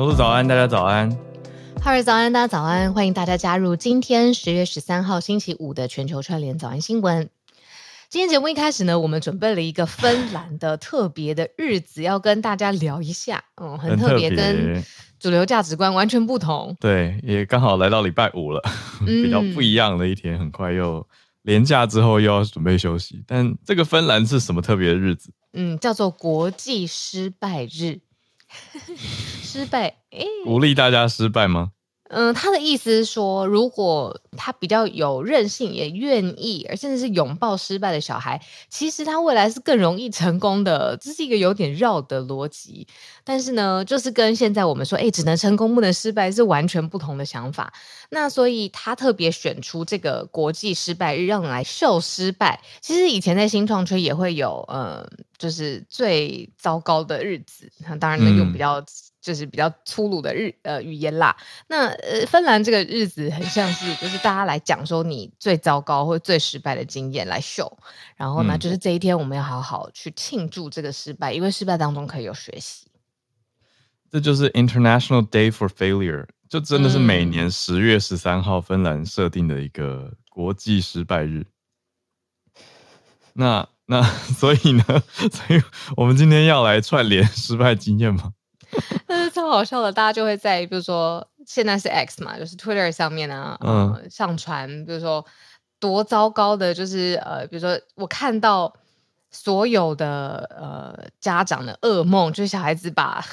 同事早安，大家早安。哈瑞早安，大家早安，欢迎大家加入今天十月十三号星期五的全球串联早安新闻。今天节目一开始呢，我们准备了一个芬兰的特别的日子，要跟大家聊一下。嗯，很特别，跟主流价值观完全不同。对，也刚好来到礼拜五了，比较不一样的一天。很快又连假之后又要准备休息。但这个芬兰是什么特别的日子？嗯，叫做国际失败日。失败，鼓励大家失败吗？嗯，他的意思是说，如果他比较有韧性，也愿意，而甚至是拥抱失败的小孩，其实他未来是更容易成功的。这是一个有点绕的逻辑，但是呢，就是跟现在我们说，哎，只能成功不能失败，是完全不同的想法。那所以他特别选出这个国际失败日，让你来秀失败。其实以前在新创圈也会有，嗯，就是最糟糕的日子。那当然能用比较。嗯就是比较粗鲁的日呃语言啦。那呃，芬兰这个日子很像是，就是大家来讲说你最糟糕或最失败的经验来秀。然后呢，就是这一天我们要好好去庆祝这个失败，因为失败当中可以有学习。这就是 International Day for Failure，就真的是每年十月十三号芬兰设定的一个国际失败日。那那 所以呢，所以我们今天要来串联失败经验吗？但是超好笑的，大家就会在比如说现在是 X 嘛，就是 Twitter 上面呢、啊，嗯，呃、上传，比如说多糟糕的，就是呃，比如说我看到所有的呃家长的噩梦，就是小孩子把，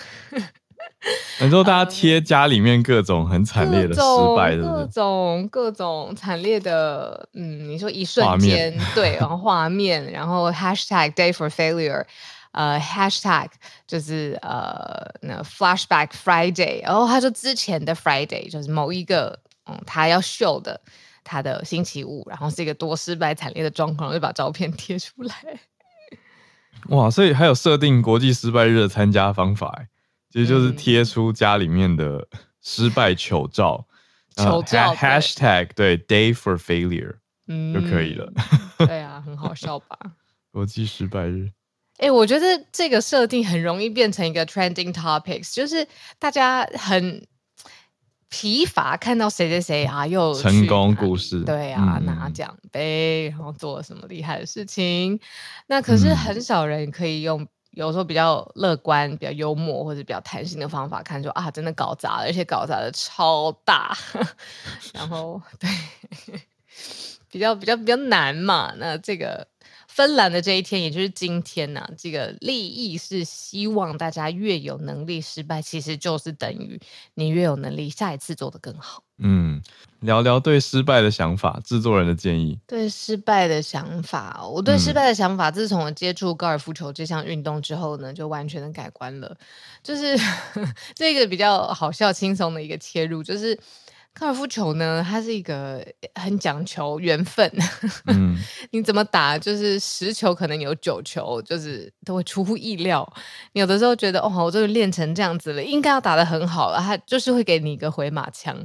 很多大家贴家里面各种很惨烈的失败的，各种各种惨烈的，嗯，你说一瞬间，对，然后画面，然后 Hashtag Day for Failure。呃，hashtag 就是呃，那 Flashback Friday，然后他说之前的 Friday 就是某一个嗯，他要秀的他的星期五，然后是一个多失败惨烈的状况，就把照片贴出来。哇，所以还有设定国际失败日的参加方法，其实就是贴出家里面的失败糗照，糗照 hashtag 对 Day for Failure 嗯就可以了。对啊，很好笑吧？国际失败日。哎、欸，我觉得这个设定很容易变成一个 trending topics，就是大家很疲乏看到谁谁谁啊又成功故事，对啊，拿奖杯，然后做了什么厉害的事情。那可是很少人可以用有时候比较乐观、比较幽默或者比较弹性的方法看说啊，真的搞砸了，而且搞砸的超大。然后对，比较比较比较难嘛。那这个。芬兰的这一天，也就是今天呢、啊，这个利益是希望大家越有能力失败，其实就是等于你越有能力下一次做得更好。嗯，聊聊对失败的想法，制作人的建议。对失败的想法，我对失败的想法，自从我接触高尔夫球这项运动之后呢，就完全的改观了。就是 这个比较好笑、轻松的一个切入，就是。高尔夫球呢，它是一个很讲求缘分。嗯，你怎么打，就是十球可能有九球，就是都会出乎意料。你有的时候觉得，哦，我这个练成这样子了，应该要打的很好了，它就是会给你一个回马枪。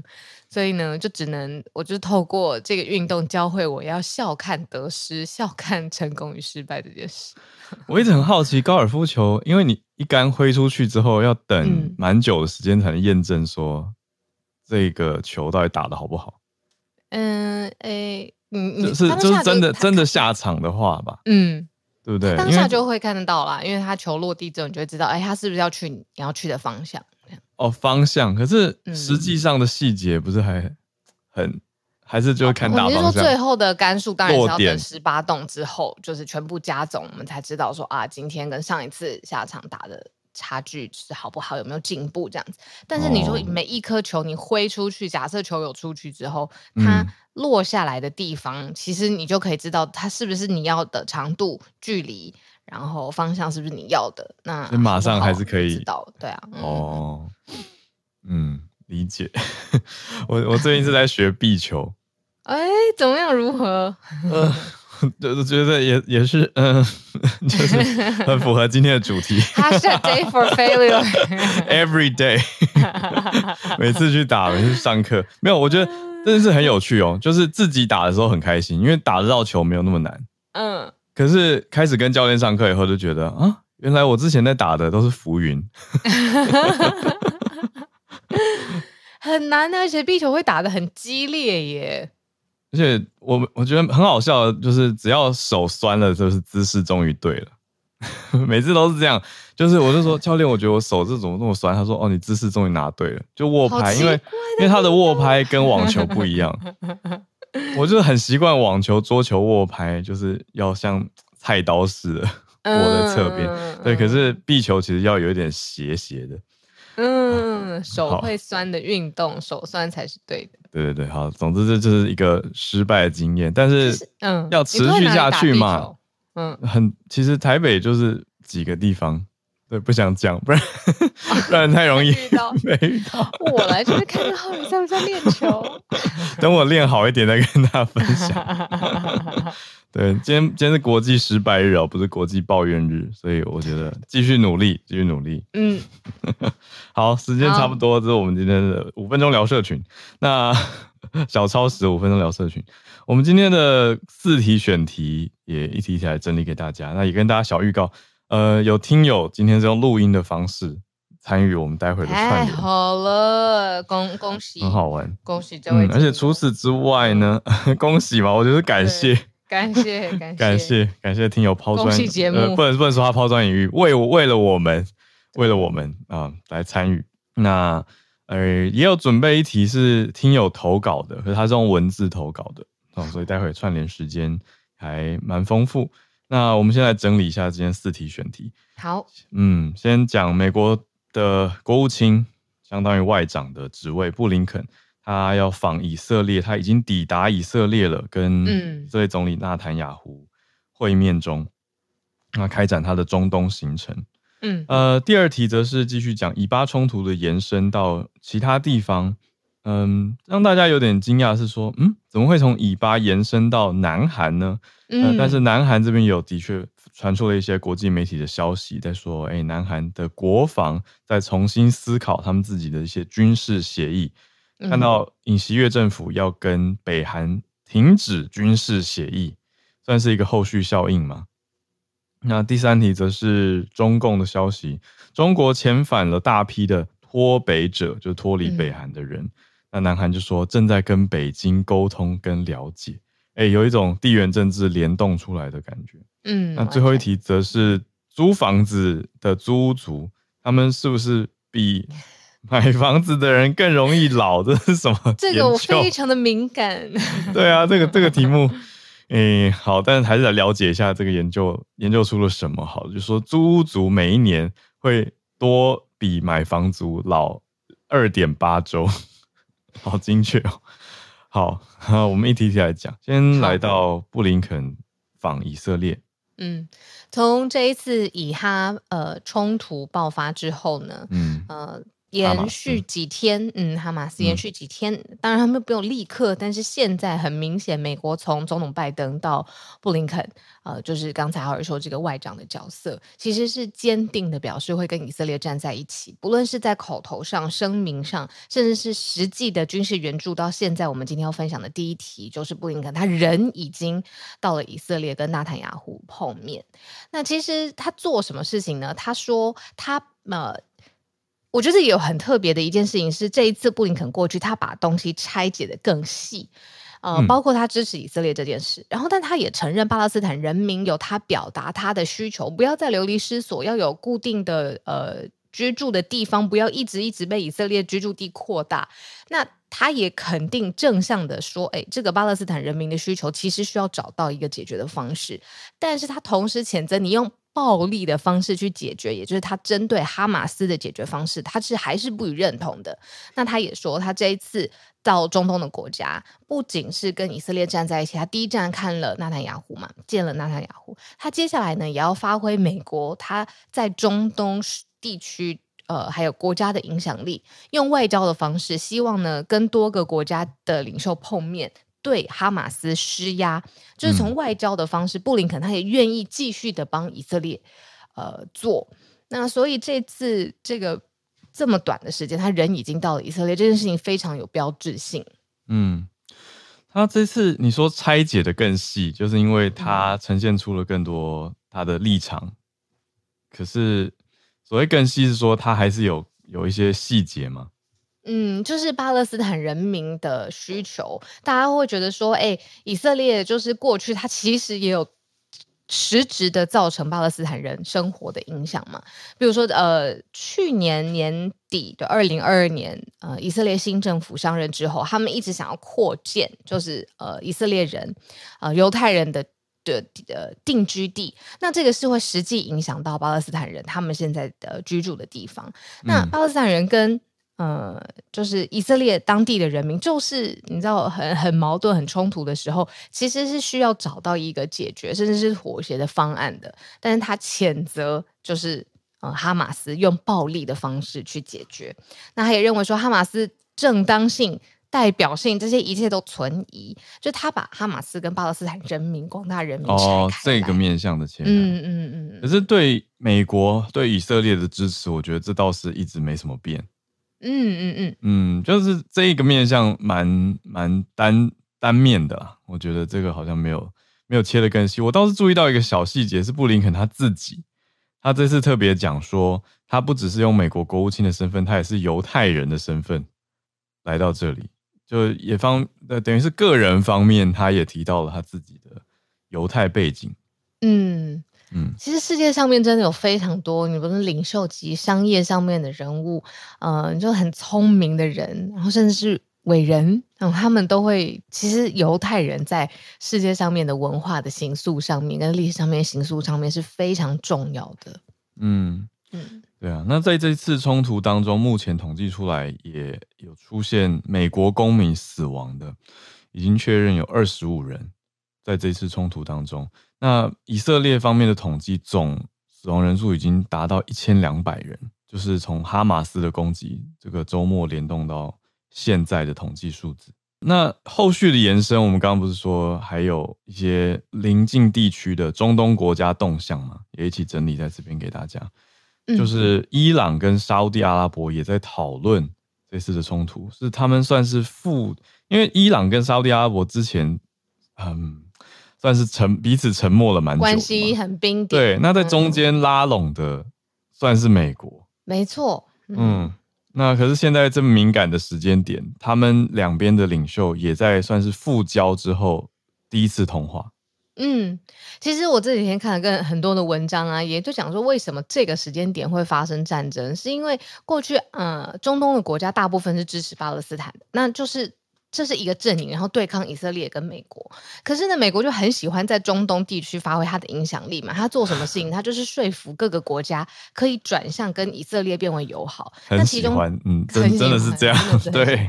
所以呢，就只能，我就透过这个运动教会我要笑看得失，笑看成功与失败这件事。我一直很好奇高尔夫球，因为你一杆挥出去之后，要等蛮久的时间才能验证说。这个球到底打的好不好？嗯，诶、欸，你就是就是真的真的下场的话吧，嗯，对不对？当下就会看得到啦，因为他球落地之后，你就会知道，哎，他是不是要去你要去的方向？哦，方向。可是实际上的细节不是还很，还是就会看大方向。你、哦、是说最后的杆数当然是要等十八洞之后，就是全部加总，我们才知道说啊，今天跟上一次下场打的。差距是好不好，有没有进步这样子？但是你说每一颗球你挥出去，假设球有出去之后，它落下来的地方，嗯，其实你就可以知道它是不是你要的长度、距离，然后方向是不是你要的。那马上还是可以知道，对啊。哦，嗯，理解。我我最近是在学壁球。哎，怎么样？如何？呃 我觉得也也是，嗯、呃，就是很符合今天的主题。Hashtag day for failure every day。每次去打，每次去上课，没有，我觉得真的是很有趣哦。就是自己打的时候很开心，因为打得到球没有那么难。嗯。可是开始跟教练上课以后，就觉得啊，原来我之前在打的都是浮云。很难，而且壁球会打得很激烈耶。而且我我觉得很好笑的，就是只要手酸了，就是姿势终于对了。每次都是这样，就是我就说教练，我觉得我手这怎么那么酸？他说哦，你姿势终于拿对了，就握拍，因为因为他的握拍跟网球不一样。我就是很习惯网球、桌球握拍，就是要像菜刀似的 握在侧边。嗯、对，可是壁球其实要有一点斜斜的。嗯，手会酸的运动，手酸才是对的。对对对，好，总之这就是一个失败的经验，但是嗯，要持续下去嘛。嗯，很，其实台北就是几个地方，对，不想讲，不然不然太容易遇到，我来这边看看浩宇在不在练球，等我练好一点再跟大家分享。对，今天今天是国际失败日哦，不是国际抱怨日，所以我觉得继续努力，继续努力。嗯，好，时间差不多，这是我们今天的五分钟聊社群。那 小超时五分钟聊社群，我们今天的四题选题也一题一题来整理给大家。那也跟大家小预告，呃，有听友今天是用录音的方式参与我们待会的串联。好了，恭恭喜，很好玩，恭喜这位、嗯。而且除此之外呢，恭喜嘛，我觉得感谢。感谢 感谢感谢感谢听友抛砖，节目、呃、不能不能说他抛砖引玉，为为了我们，为了我们啊、呃、来参与。那呃也有准备一题是听友投稿的，可是他是用文字投稿的啊、哦，所以待会串联时间还蛮丰富。那我们先来整理一下今天四题选题。好，嗯，先讲美国的国务卿，相当于外长的职位，布林肯。他要访以色列，他已经抵达以色列了，跟以色列总理纳坦雅胡会面中，那开展他的中东行程。嗯，呃，第二题则是继续讲以巴冲突的延伸到其他地方。嗯，让大家有点惊讶是说，嗯，怎么会从以巴延伸到南韩呢？嗯、呃，但是南韩这边有的确传出了一些国际媒体的消息，在说，哎，南韩的国防在重新思考他们自己的一些军事协议。看到尹锡悦政府要跟北韩停止军事协议，算是一个后续效应吗？那第三题则是中共的消息，中国遣返了大批的脱北者，就脱离北韩的人。嗯、那南韩就说正在跟北京沟通跟了解，哎、欸，有一种地缘政治联动出来的感觉。嗯，那最后一题则是租房子的租屋族，他们是不是比？买房子的人更容易老，这是什么？这个我非常的敏感。对啊，这个这个题目，嗯、欸，好，但是还是来了解一下这个研究，研究出了什么？好，就是说租屋族每一年会多比买房族老二点八周，好精确哦。好，好，我们一题一题来讲，先来到布林肯访以色列。嗯，从这一次以哈呃冲突爆发之后呢，嗯呃。延续几天，嗯，哈马斯延续几天，嗯、当然他们不用立刻，但是现在很明显，美国从总统拜登到布林肯，呃，就是刚才浩尔说这个外长的角色，其实是坚定的表示会跟以色列站在一起，不论是在口头上、声明上，甚至是实际的军事援助。到现在，我们今天要分享的第一题就是布林肯，他人已经到了以色列跟纳坦雅胡碰面。那其实他做什么事情呢？他说他呃。我觉得也有很特别的一件事情是，这一次布林肯过去，他把东西拆解的更细，呃，包括他支持以色列这件事，然后但他也承认巴勒斯坦人民有他表达他的需求，不要再流离失所，要有固定的呃居住的地方，不要一直一直被以色列居住地扩大。那他也肯定正向的说，哎，这个巴勒斯坦人民的需求其实需要找到一个解决的方式，但是他同时谴责你用。暴力的方式去解决，也就是他针对哈马斯的解决方式，他是还是不予认同的。那他也说，他这一次到中东的国家，不仅是跟以色列站在一起，他第一站看了纳坦雅胡嘛，见了纳坦雅胡。他接下来呢，也要发挥美国他在中东地区呃还有国家的影响力，用外交的方式，希望呢跟多个国家的领袖碰面。对哈马斯施压，就是从外交的方式，嗯、布林肯他也愿意继续的帮以色列，呃做。那所以这次这个这么短的时间，他人已经到了以色列，这件事情非常有标志性。嗯，他这次你说拆解的更细，就是因为他呈现出了更多他的立场。嗯、可是所谓更细是说他还是有有一些细节吗？嗯，就是巴勒斯坦人民的需求，大家会觉得说，哎，以色列就是过去它其实也有实质的造成巴勒斯坦人生活的影响嘛。比如说，呃，去年年底的二零二二年，呃，以色列新政府上任之后，他们一直想要扩建，就是呃，以色列人，呃，犹太人的的呃定居地。那这个是会实际影响到巴勒斯坦人他们现在的居住的地方。嗯、那巴勒斯坦人跟呃，就是以色列当地的人民，就是你知道很很矛盾、很冲突的时候，其实是需要找到一个解决，甚至是妥协的方案的。但是他谴责就是呃哈马斯用暴力的方式去解决。那他也认为说哈马斯正当性、代表性这些一切都存疑，就他把哈马斯跟巴勒斯坦人民、广大人民哦这个面向的牵嗯嗯嗯。可是对美国对以色列的支持，我觉得这倒是一直没什么变。嗯嗯嗯嗯，就是这一个面向蛮蛮单单面的啦，我觉得这个好像没有没有切的更细。我倒是注意到一个小细节，是布林肯他自己，他这次特别讲说，他不只是用美国国务卿的身份，他也是犹太人的身份来到这里，就也方呃等于是个人方面，他也提到了他自己的犹太背景。嗯。嗯，其实世界上面真的有非常多，你不是领袖级、商业上面的人物，嗯、呃，就很聪明的人，然后甚至是伟人，然后他们都会，其实犹太人在世界上面的文化的形塑上面，跟历史上面形塑上面是非常重要的。嗯嗯，对啊，那在这次冲突当中，目前统计出来也有出现美国公民死亡的，已经确认有二十五人在这次冲突当中。那以色列方面的统计，总死亡人数已经达到一千两百人，就是从哈马斯的攻击这个周末联动到现在的统计数字。那后续的延伸，我们刚刚不是说还有一些邻近地区的中东国家动向嘛，也一起整理在这边给大家。就是伊朗跟沙乌地阿拉伯也在讨论这次的冲突，是他们算是负，因为伊朗跟沙乌地阿拉伯之前，嗯。算是沉彼此沉默了蛮久，关系很冰点。对，那在中间拉拢的算是美国，没错。嗯，嗯，那可是现在这么敏感的时间点，他们两边的领袖也在算是复交之后第一次通话。嗯，其实我这几天看了跟很多的文章啊，也就讲说为什么这个时间点会发生战争，是因为过去呃中东的国家大部分是支持巴勒斯坦的，那就是。这是一个阵营，然后对抗以色列跟美国。可是呢，美国就很喜欢在中东地区发挥他的影响力嘛。他做什么事情，他就是说服各个国家可以转向跟以色列变为友好。很喜欢，那其中嗯，真真的是这样，对。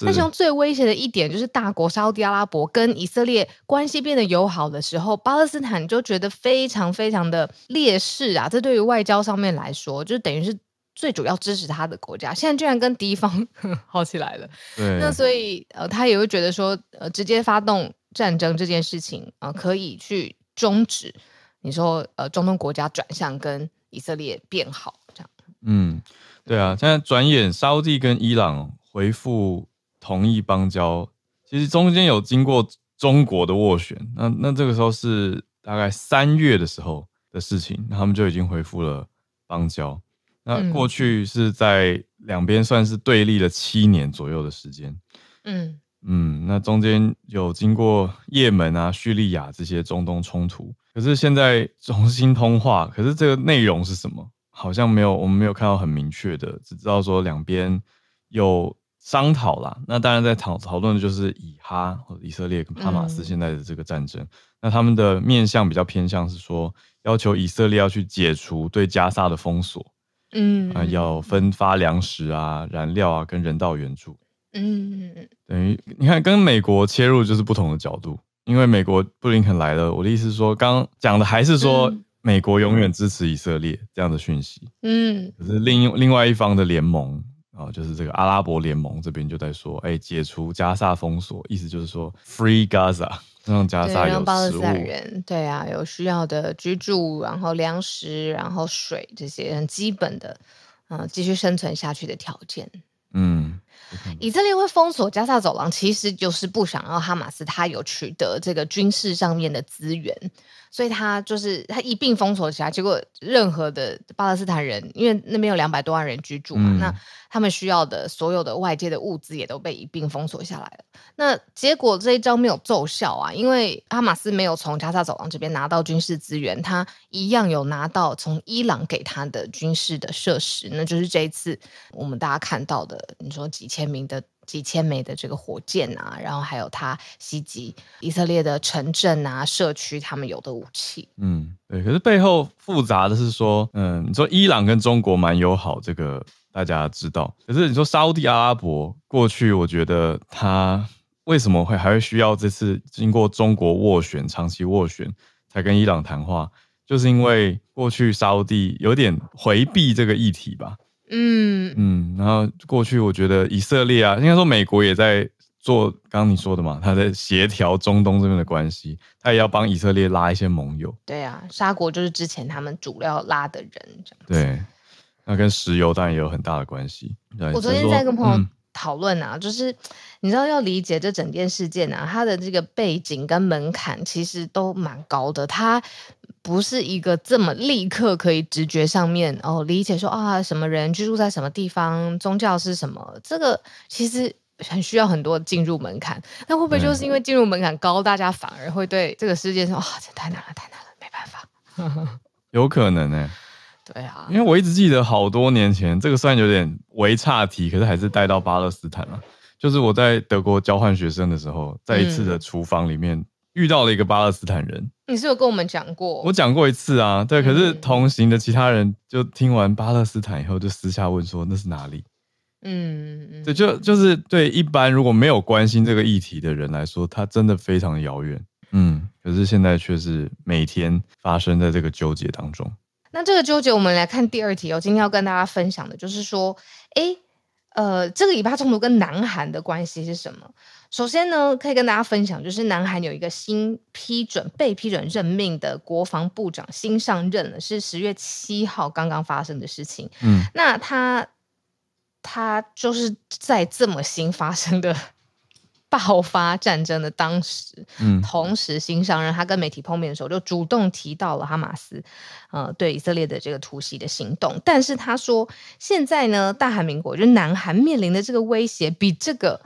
那其中最威胁的一点就是大国沙乌地阿拉伯跟以色列关系变得友好的时候，巴勒斯坦就觉得非常非常的劣势啊。这对于外交上面来说，就等于是。最主要支持他的国家，现在居然跟敌方 好起来了。对，那所以呃，他也会觉得说，呃，直接发动战争这件事情啊，呃，可以去终止。你说呃，中东国家转向跟以色列变好这样。嗯，对啊，现在转眼沙乌地跟伊朗回复同意邦交，其实中间有经过中国的斡旋。那那这个时候是大概三月的时候的事情，那他们就已经回复了邦交。那过去是在两边算是对立了七年左右的时间，嗯嗯，那中间有经过也门啊、叙利亚这些中东冲突，可是现在重新通话，可是这个内容是什么？好像没有，我们没有看到很明确的，只知道说两边有商讨啦。那当然在讨讨论的就是以哈或者以色列跟哈马斯现在的这个战争，嗯、那他们的面向比较偏向是说，要求以色列要去解除对加沙的封锁。嗯啊，要分发粮食啊、燃料啊，跟人道援助。嗯，等于你看，跟美国切入就是不同的角度。因为美国布林肯来了，我的意思是说，刚刚讲的还是说美国永远支持以色列这样的讯息。嗯，可是另另外一方的联盟啊，就是这个阿拉伯联盟这边就在说，哎，解除加沙封锁，意思就是说 Free Gaza。让加沙有巴勒斯坦人，对啊，有需要的居住，然后粮食，然后水这些很基本的，嗯、呃，继续生存下去的条件。嗯，以色列会封锁加萨走廊，其实就是不想要哈马斯他有取得这个军事上面的资源。所以他就是他一并封锁起来，结果任何的巴勒斯坦人，因为那边有两百多万人居住嘛，嗯、那他们需要的所有的外界的物资也都被一并封锁下来了。那结果这一招没有奏效啊，因为哈马斯没有从加萨走廊这边拿到军事资源，他一样有拿到从伊朗给他的军事的设施，那就是这一次我们大家看到的，你说几千名的。几千枚的这个火箭啊，然后还有他袭击以色列的城镇啊、社区，他们有的武器。嗯，对。可是背后复杂的是说，嗯，你说伊朗跟中国蛮友好，这个大家知道。可是你说沙乌地阿拉伯过去，我觉得他为什么会还会需要这次经过中国斡旋、长期斡旋才跟伊朗谈话，就是因为过去沙乌地有点回避这个议题吧。嗯嗯，然后过去我觉得以色列啊，应该说美国也在做刚刚你说的嘛，他在协调中东这边的关系，他也要帮以色列拉一些盟友。对啊，沙国就是之前他们主要拉的人，这样。对，那跟石油当然也有很大的关系。对，我昨天在跟朋友讨论啊，嗯、就是你知道要理解这整件事件啊，它的这个背景跟门槛其实都蛮高的，它。不是一个这么立刻可以直觉上面哦理解说啊什么人居住在什么地方，宗教是什么，这个其实很需要很多进入门槛。那会不会就是因为进入门槛高，大家反而会对这个世界说啊这太难了，太难了，没办法。有可能呢、欸。对啊，因为我一直记得好多年前，这个虽然有点微差题，可是还是带到巴勒斯坦了。就是我在德国交换学生的时候，在一次的厨房里面。嗯遇到了一个巴勒斯坦人，你是有跟我们讲过？我讲过一次啊，对。可是同行的其他人就听完巴勒斯坦以后，就私下问说那是哪里？嗯，对，就就是对一般如果没有关心这个议题的人来说，它真的非常的遥远。嗯，可是现在却是每天发生在这个纠结当中。那这个纠结，我们来看第二题。哦今天要跟大家分享的就是说，诶，呃，这个以巴冲突跟南韩的关系是什么？首先呢，可以跟大家分享，就是南韩有一个新批准、被批准任命的国防部长新上任了，是十月七号刚刚发生的事情。嗯，那他他就是在这么新发生的爆发战争的当时，嗯，同时新上任，他跟媒体碰面的时候就主动提到了哈马斯，呃，对以色列的这个突袭的行动。但是他说，现在呢，大韩民国就是南韩面临的这个威胁比这个。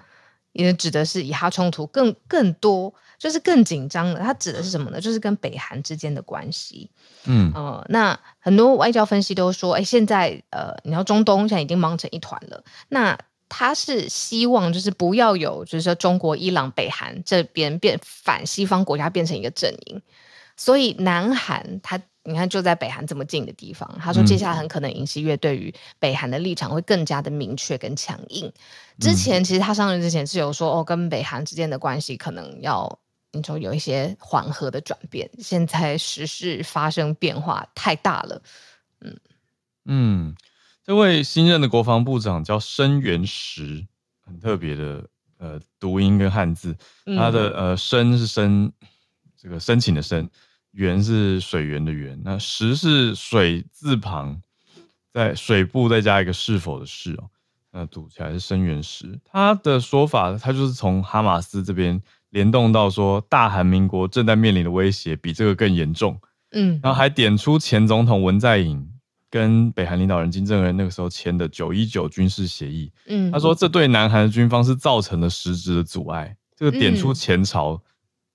也指的是以哈冲突更更多，就是更紧张的。他指的是什么呢？就是跟北韩之间的关系。嗯呃，那很多外交分析都说，哎，现在呃，你要中东现在已经忙成一团了。那他是希望就是不要有，就是说中国、伊朗、北韩这边变反西方国家变成一个阵营。所以南韩他。你看，就在北韩这么近的地方，他说接下来很可能尹锡悦对于北韩的立场会更加的明确跟强硬。之前其实他上任之前是有说，哦，跟北韩之间的关系可能要你说有一些缓和的转变。现在时事发生变化太大了，嗯嗯，这位新任的国防部长叫申元石，很特别的呃读音跟汉字，他的呃申是申这个申请的申。源是水源的源，那石是水字旁，在水部再加一个是否的是哦，那读起来是申元石。他的说法，他就是从哈马斯这边联动到说，大韩民国正在面临的威胁比这个更严重。嗯，然后还点出前总统文在寅跟北韩领导人金正恩那个时候签的九一九军事协议。嗯，他说这对南韩的军方是造成了实质的阻碍。这个点出前朝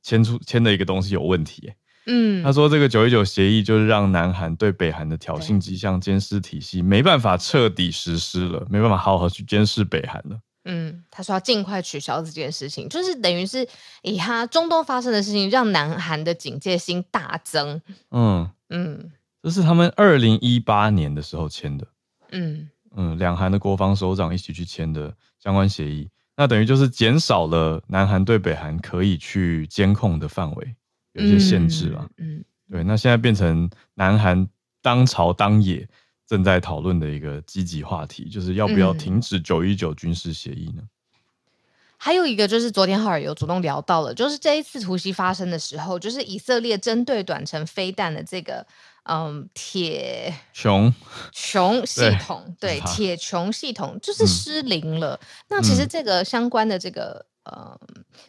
签出签的一个东西有问题，欸。嗯，他说这个九一九协议就是让南韩对北韩的挑衅迹象监视体系没办法彻底实施了，没办法好好去监视北韩了。嗯，他说要尽快取消这件事情，就是等于是以他中东发生的事情让南韩的警戒心大增。嗯嗯，这是他们二零一八年的时候签的。嗯嗯，两韩的国防首长一起去签的相关协议，那等于就是减少了南韩对北韩可以去监控的范围。有一些限制了，嗯，嗯对，那现在变成南韩当朝当野正在讨论的一个积极话题，就是要不要停止九一九军事协议呢？嗯、还有一个就是昨天浩尔有主动聊到了，就是这一次突袭发生的时候，就是以色列针对短程飞弹的这个嗯铁穹穹系统，对铁穹系统就是失灵了。嗯、那其实这个相关的这个呃，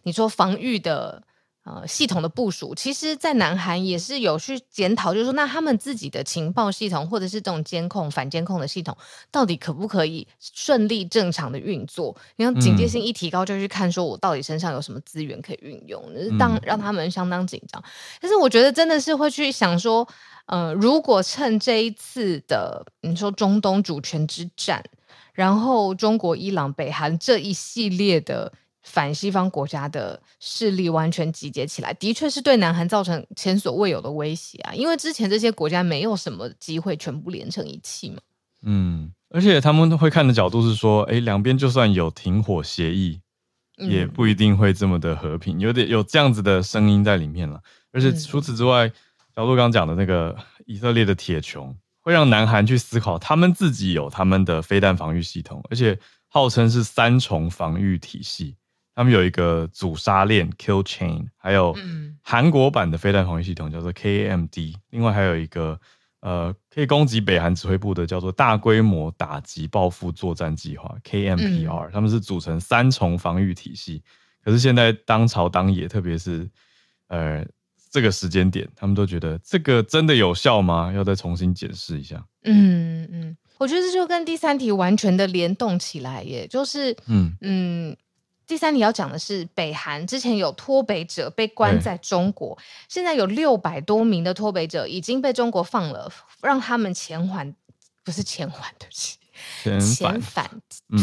你说防御的。呃，系统的部署，其实，在南韩也是有去检讨，就是说，那他们自己的情报系统，或者是这种监控、反监控的系统，到底可不可以顺利正常的运作？你看警戒性一提高，就去看说我到底身上有什么资源可以运用，就是当让他们相当紧张。但是我觉得真的是会去想说，呃，如果趁这一次的你说中东主权之战，然后中国、伊朗、北韩这一系列的。反西方国家的势力完全集结起来，的确是对南韩造成前所未有的威胁啊！因为之前这些国家没有什么机会全部连成一气嘛。嗯，而且他们会看的角度是说，哎，两边就算有停火协议，也不一定会这么的和平，有点有这样子的声音在里面了。而且除此之外，小路刚刚讲的那个以色列的铁穹，会让南韩去思考，他们自己有他们的飞弹防御系统，而且号称是三重防御体系。他们有一个阻杀链 （kill chain），还有韩国版的飞弹防御系统叫做 KAMD，另外还有一个呃可以攻击北韩指挥部的叫做大规模打击报复作战计划 KMPR，他们是组成三重防御体系。可是现在当朝当野，特别是呃这个时间点，他们都觉得这个真的有效吗？要再重新检视一下。嗯嗯，我觉得这就跟第三题完全的联动起来耶，就是嗯嗯。嗯第三，你要讲的是北韩之前有脱北者被关在中国，现在有六百多名的脱北者已经被中国放了，让他们遣返，不是遣返的是遣返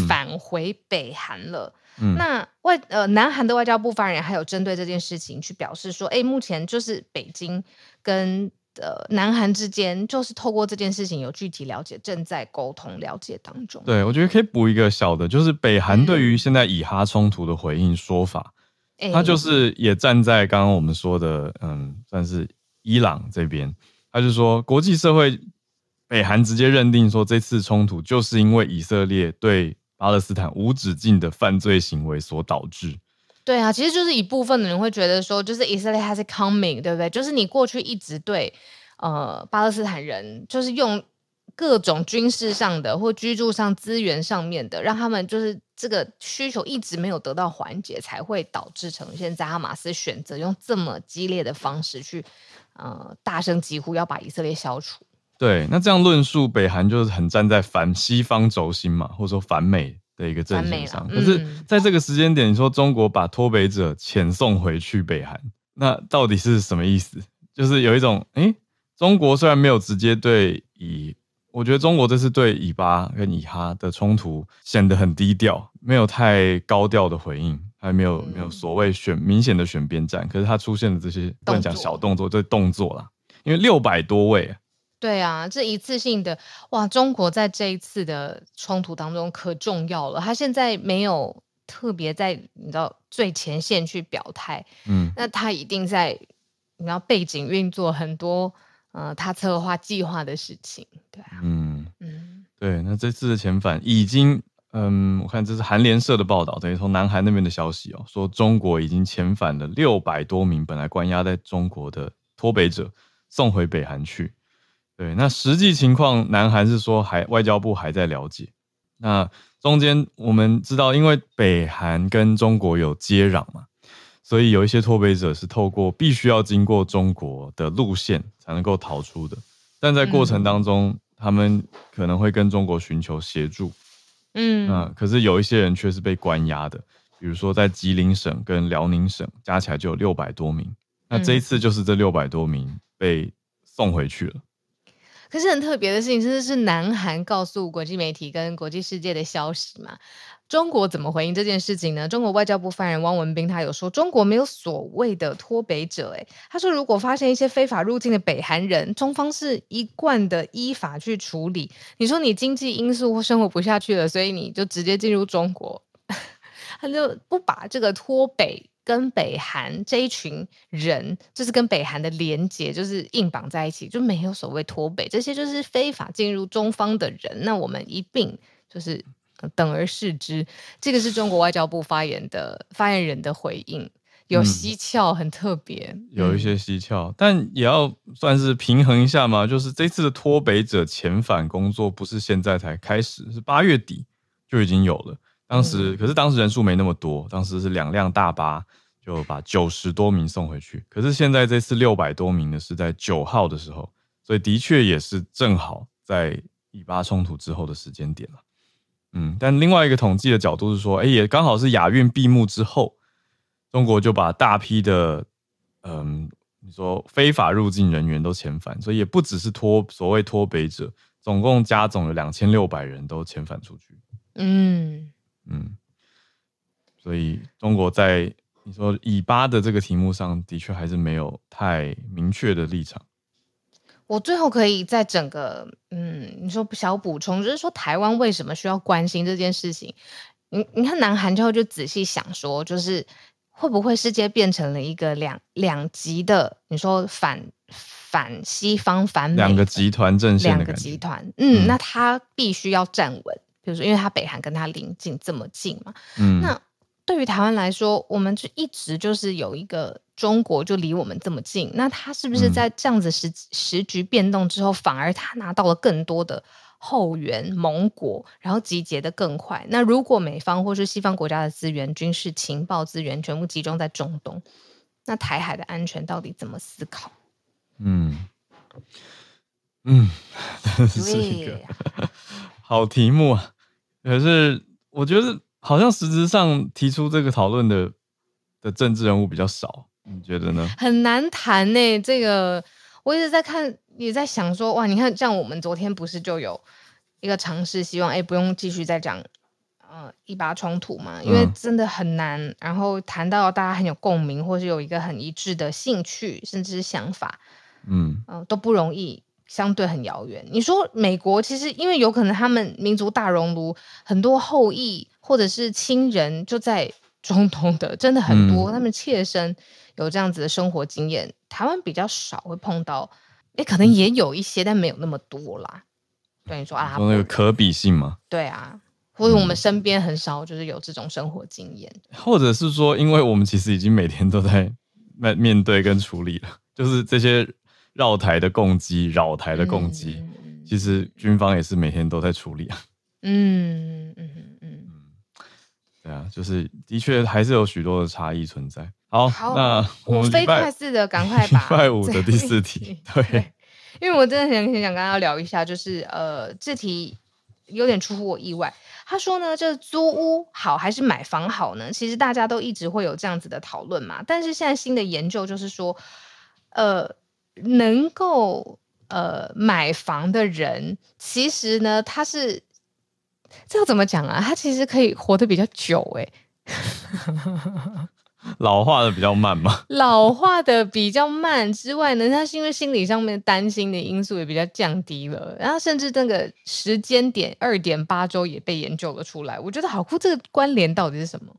返回北韩了。嗯、那外呃，南韩的外交部发言人还有针对这件事情去表示说，哎，目前就是北京跟。的南韩之间，就是透过这件事情有具体了解，正在沟通了解当中。对，我觉得可以补一个小的，就是北韩对于现在以哈冲突的回应说法，他、嗯、就是也站在刚刚我们说的，嗯，算是伊朗这边，他就说国际社会，北韩直接认定说这次冲突就是因为以色列对巴勒斯坦无止境的犯罪行为所导致。对啊，其实就是一部分的人会觉得说，就是以色列 has coming，对不对？就是你过去一直对呃巴勒斯坦人，就是用各种军事上的或居住上资源上面的，让他们就是这个需求一直没有得到缓解，才会导致成现在哈马斯选择用这么激烈的方式去呃大声疾呼要把以色列消除。对，那这样论述，北韩就是很站在反西方轴心嘛，或者说反美。的一个阵线上，可是在这个时间点，你说中国把脱北者遣送回去北韩，那到底是什么意思？就是有一种，哎、欸，中国虽然没有直接对以，我觉得中国这次对以巴跟以哈的冲突显得很低调，没有太高调的回应，还没有没有所谓选明显的选边站，可是它出现的这些不能讲小动作，这动作啦，因为六百多位。对啊，这一次性的哇，中国在这一次的冲突当中可重要了。他现在没有特别在你知道最前线去表态，嗯，那他一定在你知道背景运作很多呃他策划计划的事情，对啊，嗯嗯，对。那这次的遣返已经，嗯，我看这是韩联社的报道，等于从南韩那边的消息哦，说中国已经遣返了六百多名本来关押在中国的脱北者，送回北韩去。对，那实际情况，南韩是说还外交部还在了解。那中间我们知道，因为北韩跟中国有接壤嘛，所以有一些脱北者是透过必须要经过中国的路线才能够逃出的。但在过程当中，嗯、他们可能会跟中国寻求协助。嗯，那可是有一些人却是被关押的，比如说在吉林省跟辽宁省加起来就有六百多名。那这一次就是这六百多名被送回去了。可是很特别的事情，真的是南韩告诉国际媒体跟国际世界的消息嘛？中国怎么回应这件事情呢？中国外交部发言人汪文斌他有说，中国没有所谓的脱北者。诶，他说如果发现一些非法入境的北韩人，中方是一贯的依法去处理。你说你经济因素或生活不下去了，所以你就直接进入中国，他就不把这个脱北。跟北韩这一群人，就是跟北韩的连结，就是硬绑在一起，就没有所谓脱北，这些就是非法进入中方的人。那我们一并就是等而视之。这个是中国外交部发言的发言人的回应。有蹊跷，很特别，有一些蹊跷，但也要算是平衡一下嘛。就是这次的脱北者遣返工作不是现在才开始，是八月底就已经有了。当时可是当时人数没那么多，当时是两辆大巴就把九十多名送回去。可是现在这次六百多名呢，是在九号的时候，所以的确也是正好在以巴冲突之后的时间点了。嗯，但另外一个统计的角度是说，哎，也刚好是亚运闭幕之后，中国就把大批的，嗯，你说非法入境人员都遣返，所以也不只是脱所谓脱北者，总共加总有两千六百人都遣返出去。嗯嗯，所以中国在你说以巴的这个题目上的确还是没有太明确的立场。我最后可以在整个，嗯，你说小补充，就是说台湾为什么需要关心这件事情？你你看南韩之后就仔细想说，就是会不会世界变成了一个两两极的？你说反反西方反美两个集团阵线，两个集团，嗯，嗯，那他必须要站稳，比如说，因为他北韩跟他邻近这么近嘛，嗯，那。对于台湾来说，我们就一直就是有一个中国就离我们这么近，那他是不是在这样子时时局变动之后，反而他拿到了更多的后援盟国，然后集结得更快？那如果美方或是西方国家的资源、军事情报资源全部集中在中东，那台海的安全到底怎么思考？嗯嗯，这 是一个好题目啊，可是我觉得。好像实质上提出这个讨论的的政治人物比较少，你觉得呢？很难谈呢。这个我一直在看，也在想说，哇，你看，像我们昨天不是就有一个尝试，希望哎不用继续再讲呃以巴冲突嘛，因为真的很难。嗯、然后谈到大家很有共鸣，或是有一个很一致的兴趣，甚至是想法，嗯嗯、呃，都不容易。相对很遥远。你说美国其实因为有可能他们民族大熔炉很多后裔或者是亲人就在中东的，真的很多，嗯、他们切身有这样子的生活经验。台湾比较少会碰到，也，可能也有一些，嗯、但没有那么多啦。对你说啊，说那个可比性吗？对啊，或者我们身边很少就是有这种生活经验，嗯，或者是说，因为我们其实已经每天都在 面面对跟处理了，就是这些。绕台的攻击，扰台的攻击，嗯、其实军方也是每天都在处理啊。嗯嗯嗯嗯，对啊，就是的确还是有许多的差异存在。好，好那我们飞快似的赶快把 礼拜五的第四题，对，对，因为我真的很很想跟他聊一下，就是呃，这题有点出乎我意外。他说呢，就是租屋好还是买房好呢？其实大家都一直会有这样子的讨论嘛。但是现在新的研究就是说，呃。能够呃买房的人，其实呢，他是这要怎么讲啊？他其实可以活得比较久哎，老化的比较慢嘛。老化的比较慢之外呢，他是因为心理上面担心的因素也比较降低了，然后甚至那个时间点二点八周也被研究了出来。我觉得好酷，这个关联到底是什么？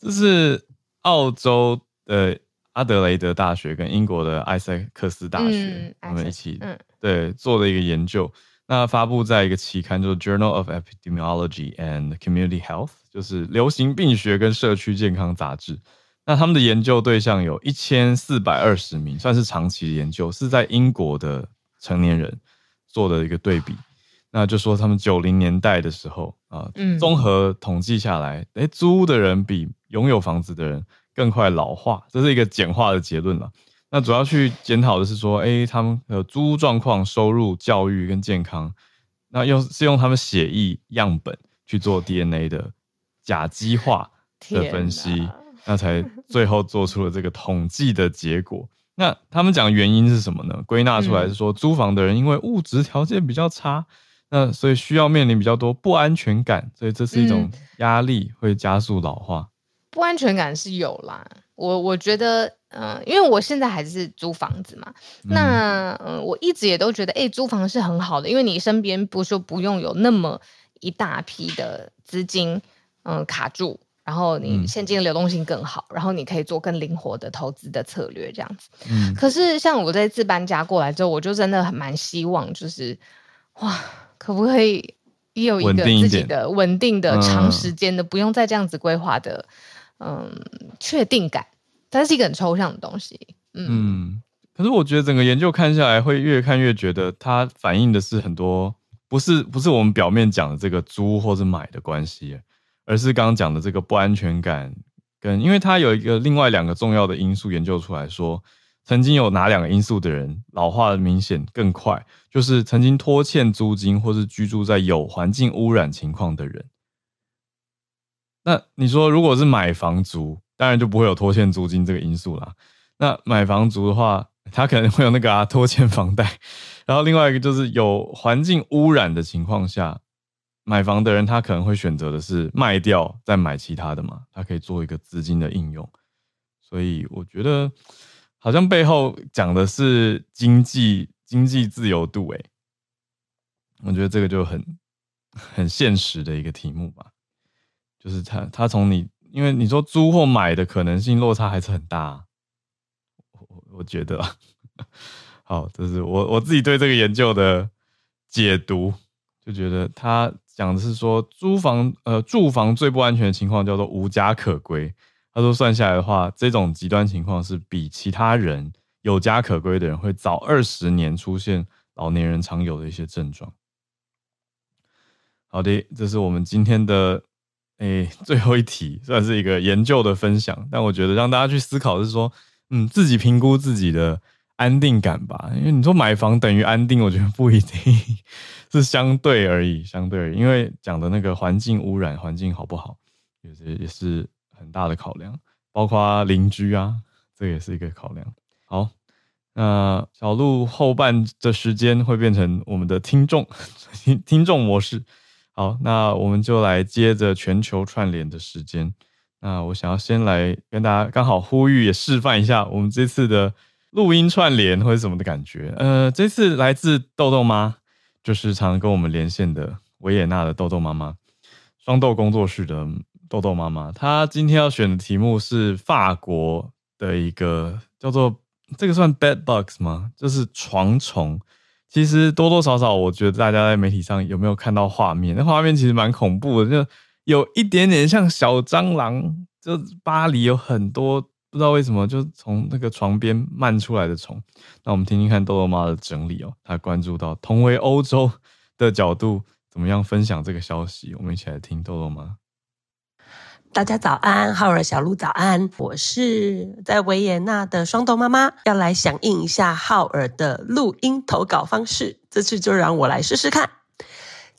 这是澳洲的。阿德雷德大学跟英国的艾塞克斯大学，他们一起对做的一个研究，那发布在一个期刊，就是《Journal of Epidemiology and Community Health》，就是流行病学跟社区健康杂志。那他们的研究对象有一千四百二十名，算是长期的研究，是在英国的成年人做的一个对比。那就说他们九零年代的时候啊，综合统计下来，诶，租屋的人比拥有房子的人。更快老化，这是一个简化的结论了。那主要去检讨的是说，哎，他们的租屋状况、收入、教育跟健康，那用是用他们血液样本去做 DNA 的甲基化的分析，那才最后做出了这个统计的结果。那他们讲的原因是什么呢？归纳出来是说，租房的人因为物质条件比较差，那所以需要面临比较多不安全感，所以这是一种压力，会加速老化。不安全感是有啦，我我觉得，嗯、呃，因为我现在还是租房子嘛，嗯那嗯、呃，我一直也都觉得，哎，租房是很好的，因为你身边不说不用有那么一大批的资金，嗯、呃，卡住，然后你现金的流动性更好，嗯、然后你可以做更灵活的投资的策略，这样子。嗯，可是像我这次搬家过来之后，我就真的很蛮希望，就是哇，可不可以也有一个自己的稳定的、长时间的，不用再这样子规划的。嗯确定感，它是一个很抽象的东西。嗯，可是我觉得整个研究看下来，会越看越觉得它反映的是很多不是不是我们表面讲的这个租或者买的关系，而是刚刚讲的这个不安全感。跟因为它有一个另外两个重要的因素研究出来说，曾经有哪两个因素的人老化的明显更快，就是曾经拖欠租金或是居住在有环境污染情况的人。那你说，如果是买房族，当然就不会有拖欠租金这个因素啦。那买房族的话，他可能会有那个啊拖欠房贷。然后另外一个就是有环境污染的情况下。买房的人，他可能会选择的是卖掉再买其他的嘛，他可以做一个资金的应用，所以我觉得好像背后讲的是经济经济自由度，诶，我觉得这个就很很现实的一个题目吧，就是他他从你，因为你说租或买的可能性落差还是很大，我我觉得，好，这是我我自己对这个研究的解读，就觉得他。讲的是说，租房呃住房最不安全的情况叫做无家可归。他说算下来的话，这种极端情况是比其他人有家可归的人会早二十年出现老年人常有的一些症状。好的，这是我们今天的诶最后一题，算是一个研究的分享。但我觉得让大家去思考是说，嗯，自己评估自己的安定感吧。因为你说买房等于安定，我觉得不一定。是相对而已，相对而已，因为讲的那个环境污染，环境好不好，也是也是很大的考量，包括邻居啊，这也是一个考量。好，那小鹿后半的时间会变成我们的听众 听听众模式。好，那我们就来接着全球串联的时间。那我想要先来跟大家刚好呼吁，也示范一下我们这次的录音串联会是什么的感觉。呃，这次来自豆豆妈。就是常常跟我们连线的维也纳的豆豆妈妈，双豆工作室的豆豆妈妈，她今天要选的题目是法国的一个叫做这个算 bed bugs 吗？就是床虫。其实多多少少，我觉得大家在媒体上有没有看到画面？那画面其实蛮恐怖的，就有一点点像小蟑螂。就巴黎有很多。不知道为什么，就从那个床边漫出来的虫。那我们听听看豆豆妈的整理哦，她关注到同为欧洲的角度，怎么样分享这个消息？我们一起来听豆豆妈。大家早安，浩尔、小鹿早安，我是在维也纳的双豆妈妈，要来响应一下浩尔的录音投稿方式，这次就让我来试试看。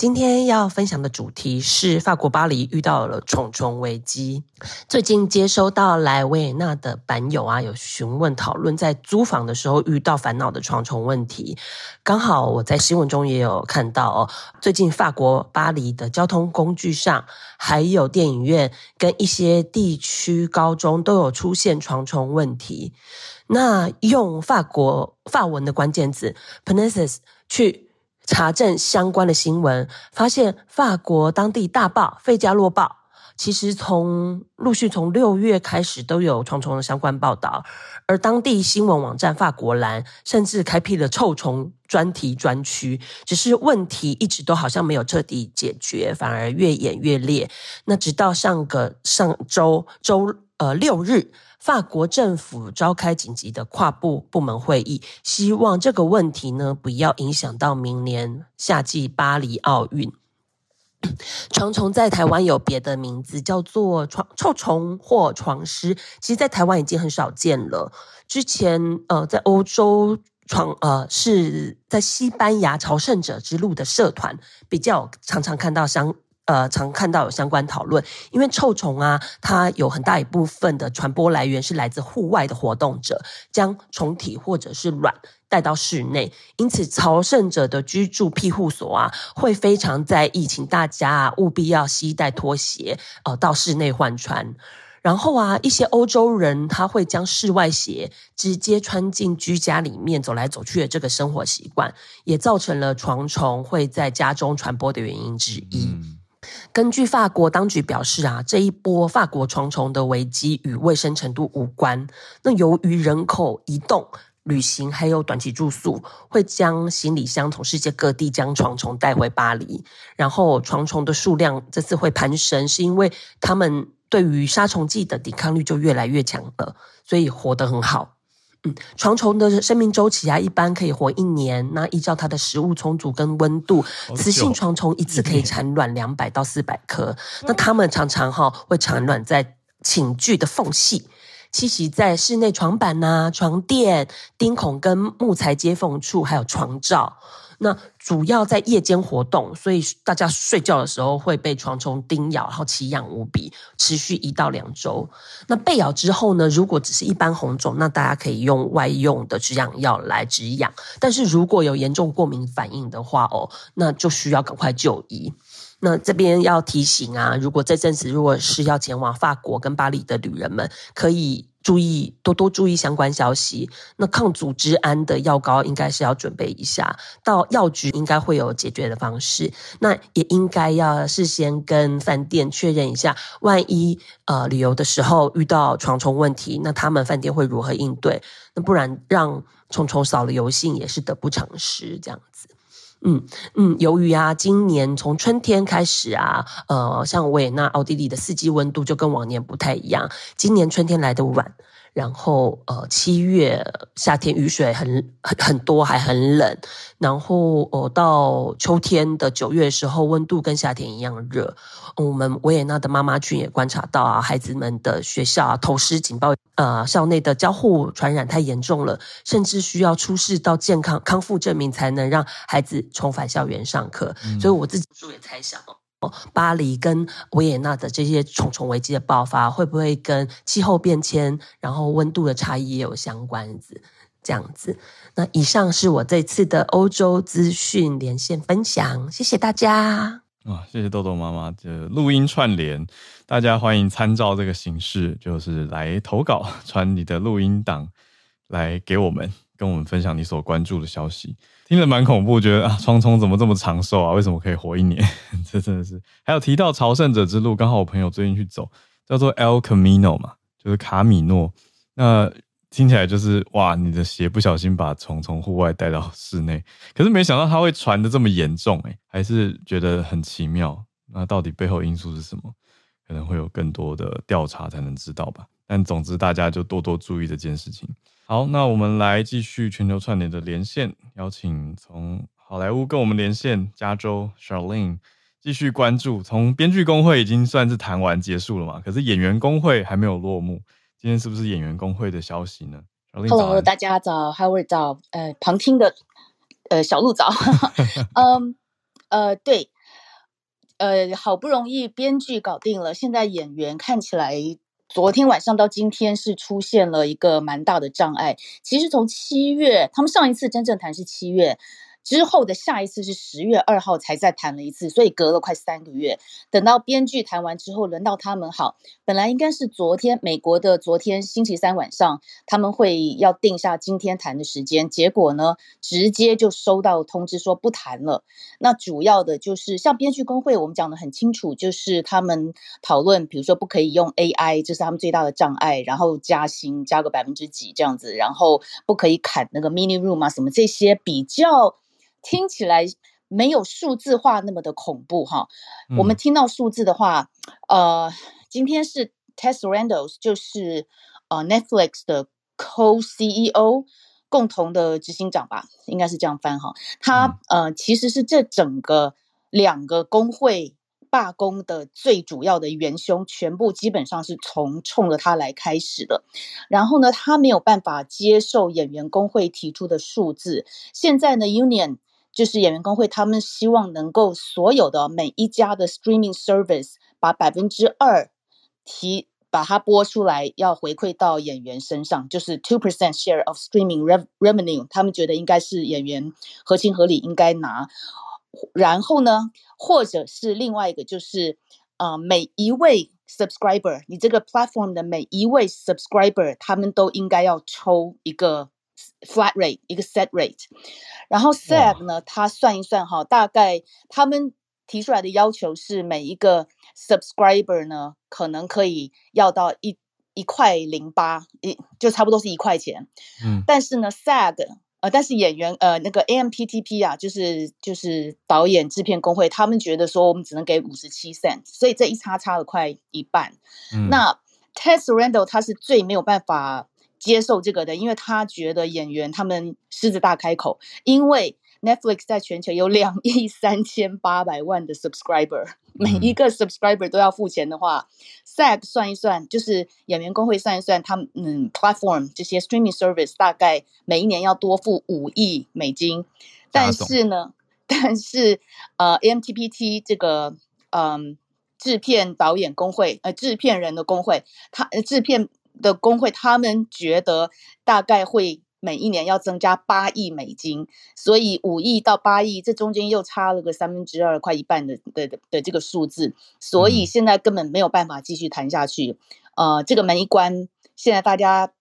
今天要分享的主题是法国巴黎遇到了虫虫危机。最近接收到来维也纳的版友啊，有询问讨论在租房的时候遇到烦恼的床虫问题。刚好我在新闻中也有看到哦，最近法国巴黎的交通工具上，还有电影院跟一些地区高中都有出现床虫问题。那用法国法文的关键字 Punaise 去。查证相关的新闻，发现法国当地大报《费加罗报》其实从陆续从六月开始都有重重的相关报道，而当地新闻网站法国栏甚至开辟了臭虫专题专区，只是问题一直都好像没有彻底解决，反而越演越烈。那直到上个上周周呃六日。法国政府召开紧急的跨部部门会议，希望这个问题呢不要影响到明年夏季巴黎奥运。床虫在台湾有别的名字，叫做床臭虫或床虱，其实，在台湾已经很少见了。之前呃，在欧洲床呃是在西班牙朝圣者之路的社团比较常常看到相。呃，常看到有相关讨论，因为臭虫啊，它有很大一部分的传播来源是来自户外的活动者，将虫体或者是卵带到室内，因此朝圣者的居住庇护所啊，会非常在意，请大家啊务必要携带拖鞋，呃，到室内换穿。然后啊，一些欧洲人他会将室外鞋直接穿进居家里面走来走去的这个生活习惯，也造成了床虫会在家中传播的原因之一。根据法国当局表示啊，这一波法国床虫的危机与卫生程度无关。那由于人口移动、旅行还有短期住宿，会将行李箱从世界各地将床虫带回巴黎。然后床虫的数量这次会攀升，是因为他们对于杀虫剂的抵抗力就越来越强了，所以活得很好。嗯，床虫的生命周期啊，一般可以活一年。那依照它的食物充足跟温度，雌性床虫一次可以产卵两百到四百颗。那它们常常哈会产卵在寝具的缝隙，栖息在室内床板呐、啊、床垫、钉孔跟木材接缝处，还有床罩。那主要在夜间活动，所以大家睡觉的时候会被床虫叮咬，然后奇痒无比，持续一到两周。那被咬之后呢，如果只是一般红肿，那大家可以用外用的止痒药来止痒。但是如果有严重过敏反应的话，哦，那就需要赶快就医。那这边要提醒啊，如果这阵子如果是要前往法国跟巴黎的旅人们，可以。注意，多多注意相关消息。那抗组织胺的药膏应该是要准备一下，到药局应该会有解决的方式。那也应该要事先跟饭店确认一下，万一呃旅游的时候遇到床虫问题，那他们饭店会如何应对？那不然让虫虫扫了油性也是得不偿失，这样子。嗯嗯，由于啊，今年从春天开始啊，呃，像维也纳、奥地利的四季温度就跟往年不太一样。今年春天来的晚，然后呃，七月夏天雨水很很很多，还很冷。然后呃，到秋天的九月的时候，温度跟夏天一样热。我们维也纳的妈妈群也观察到啊，孩子们的学校啊，头虱警报，呃，校内的交互传染太严重了，甚至需要出示到健康康复证明才能让孩子重返校园上课。嗯、所以我自己也猜想哦，巴黎跟维也纳的这些重重危机的爆发，会不会跟气候变迁，然后温度的差异也有相关子？这样子。那以上是我这次的欧洲资讯连线分享，谢谢大家。啊，谢谢豆豆妈妈的录音串联，大家欢迎参照这个形式，就是来投稿，传你的录音档来给我们，跟我们分享你所关注的消息。听了蛮恐怖，觉得啊，床虫怎么这么长寿啊？为什么可以活一年？这真的是。还有提到朝圣者之路，刚好我朋友最近去走，叫做 El Camino 嘛，就是卡米诺。那听起来就是哇，你的鞋不小心把虫从户外带到室内，可是没想到它会传的这么严重，诶，还是觉得很奇妙。那到底背后因素是什么？可能会有更多的调查才能知道吧。但总之，大家就多多注意这件事情。好，那我们来继续全球串联的连线，邀请从好莱坞跟我们连线，加州 Charlene 继续关注。从编剧工会已经算是谈完结束了嘛，可是演员工会还没有落幕。今天是不是演员工会的消息呢？Hello，大家早，Howard 早，呃，旁听的，呃，小鹿早，嗯，呃，对，呃，好不容易编剧搞定了，现在演员看起来，昨天晚上到今天是出现了一个蛮大的障碍。其实从七月，他们上一次真正谈是七月。之后的下一次是十月二号才再谈了一次，所以隔了快三个月。等到编剧谈完之后，轮到他们好。本来应该是昨天，美国的昨天星期三晚上，他们会要定下今天谈的时间。结果呢，直接就收到通知说不谈了。那主要的就是像编剧工会，我们讲得很清楚，就是他们讨论，比如说不可以用 AI，这是他们最大的障碍。然后加薪加个百分之几这样子，然后不可以砍那个 mini room 啊，什么这些比较。听起来没有数字化那么的恐怖哈。嗯、我们听到数字的话，呃，今天是 Ted Sarandos，就是呃 Netflix 的 Co-CEO 共同的执行长吧，应该是这样翻哈。他呃其实是这整个两个工会罢工的最主要的元凶，全部基本上是从冲着他来开始的。然后呢，他没有办法接受演员工会提出的数字。现在呢，Union。就是演员工会，他们希望能够所有的每一家的 streaming service 把百分之二提把它播出来，要回馈到演员身上，就是 two percent share of streaming revenue，他们觉得应该是演员合情合理应该拿。然后呢，或者是另外一个就是，呃，每一位 subscriber，你这个 platform 的每一位 subscriber，他们都应该要抽一个。Flat rate 一个 set rate，然后 SAG 呢，他算一算哈，大概他们提出来的要求是每一个 subscriber 呢，可能可以要到一一块零八，一就差不多是一块钱。嗯，但是呢，SAG 呃，但是演员呃，那个 AMPTP 啊，就是就是导演制片工会，他们觉得说我们只能给五十七 cent，所以这一差差了快一半。嗯、那 Ted Sarandos 他是最没有办法接受这个的，因为他觉得演员他们狮子大开口，因为。Netflix 在全球有两 亿三千八百万的 subscriber，每一个 subscriber 都要付钱的话，嗯，SAG 算一算，就是演员工会算一算，他们嗯 platform 这些 streaming service 大概每一年要多付五亿美金。但是呢，但是呃 MTPT 这个嗯制片导演工会呃制片人的工会，他制片的工会他们觉得大概会。每一年要增加八亿美金，所以五亿到八亿，这中间又差了个三分之二，快一半的的的的这个数字，所以现在根本没有办法继续谈下去。呃，这个门一关，现在大家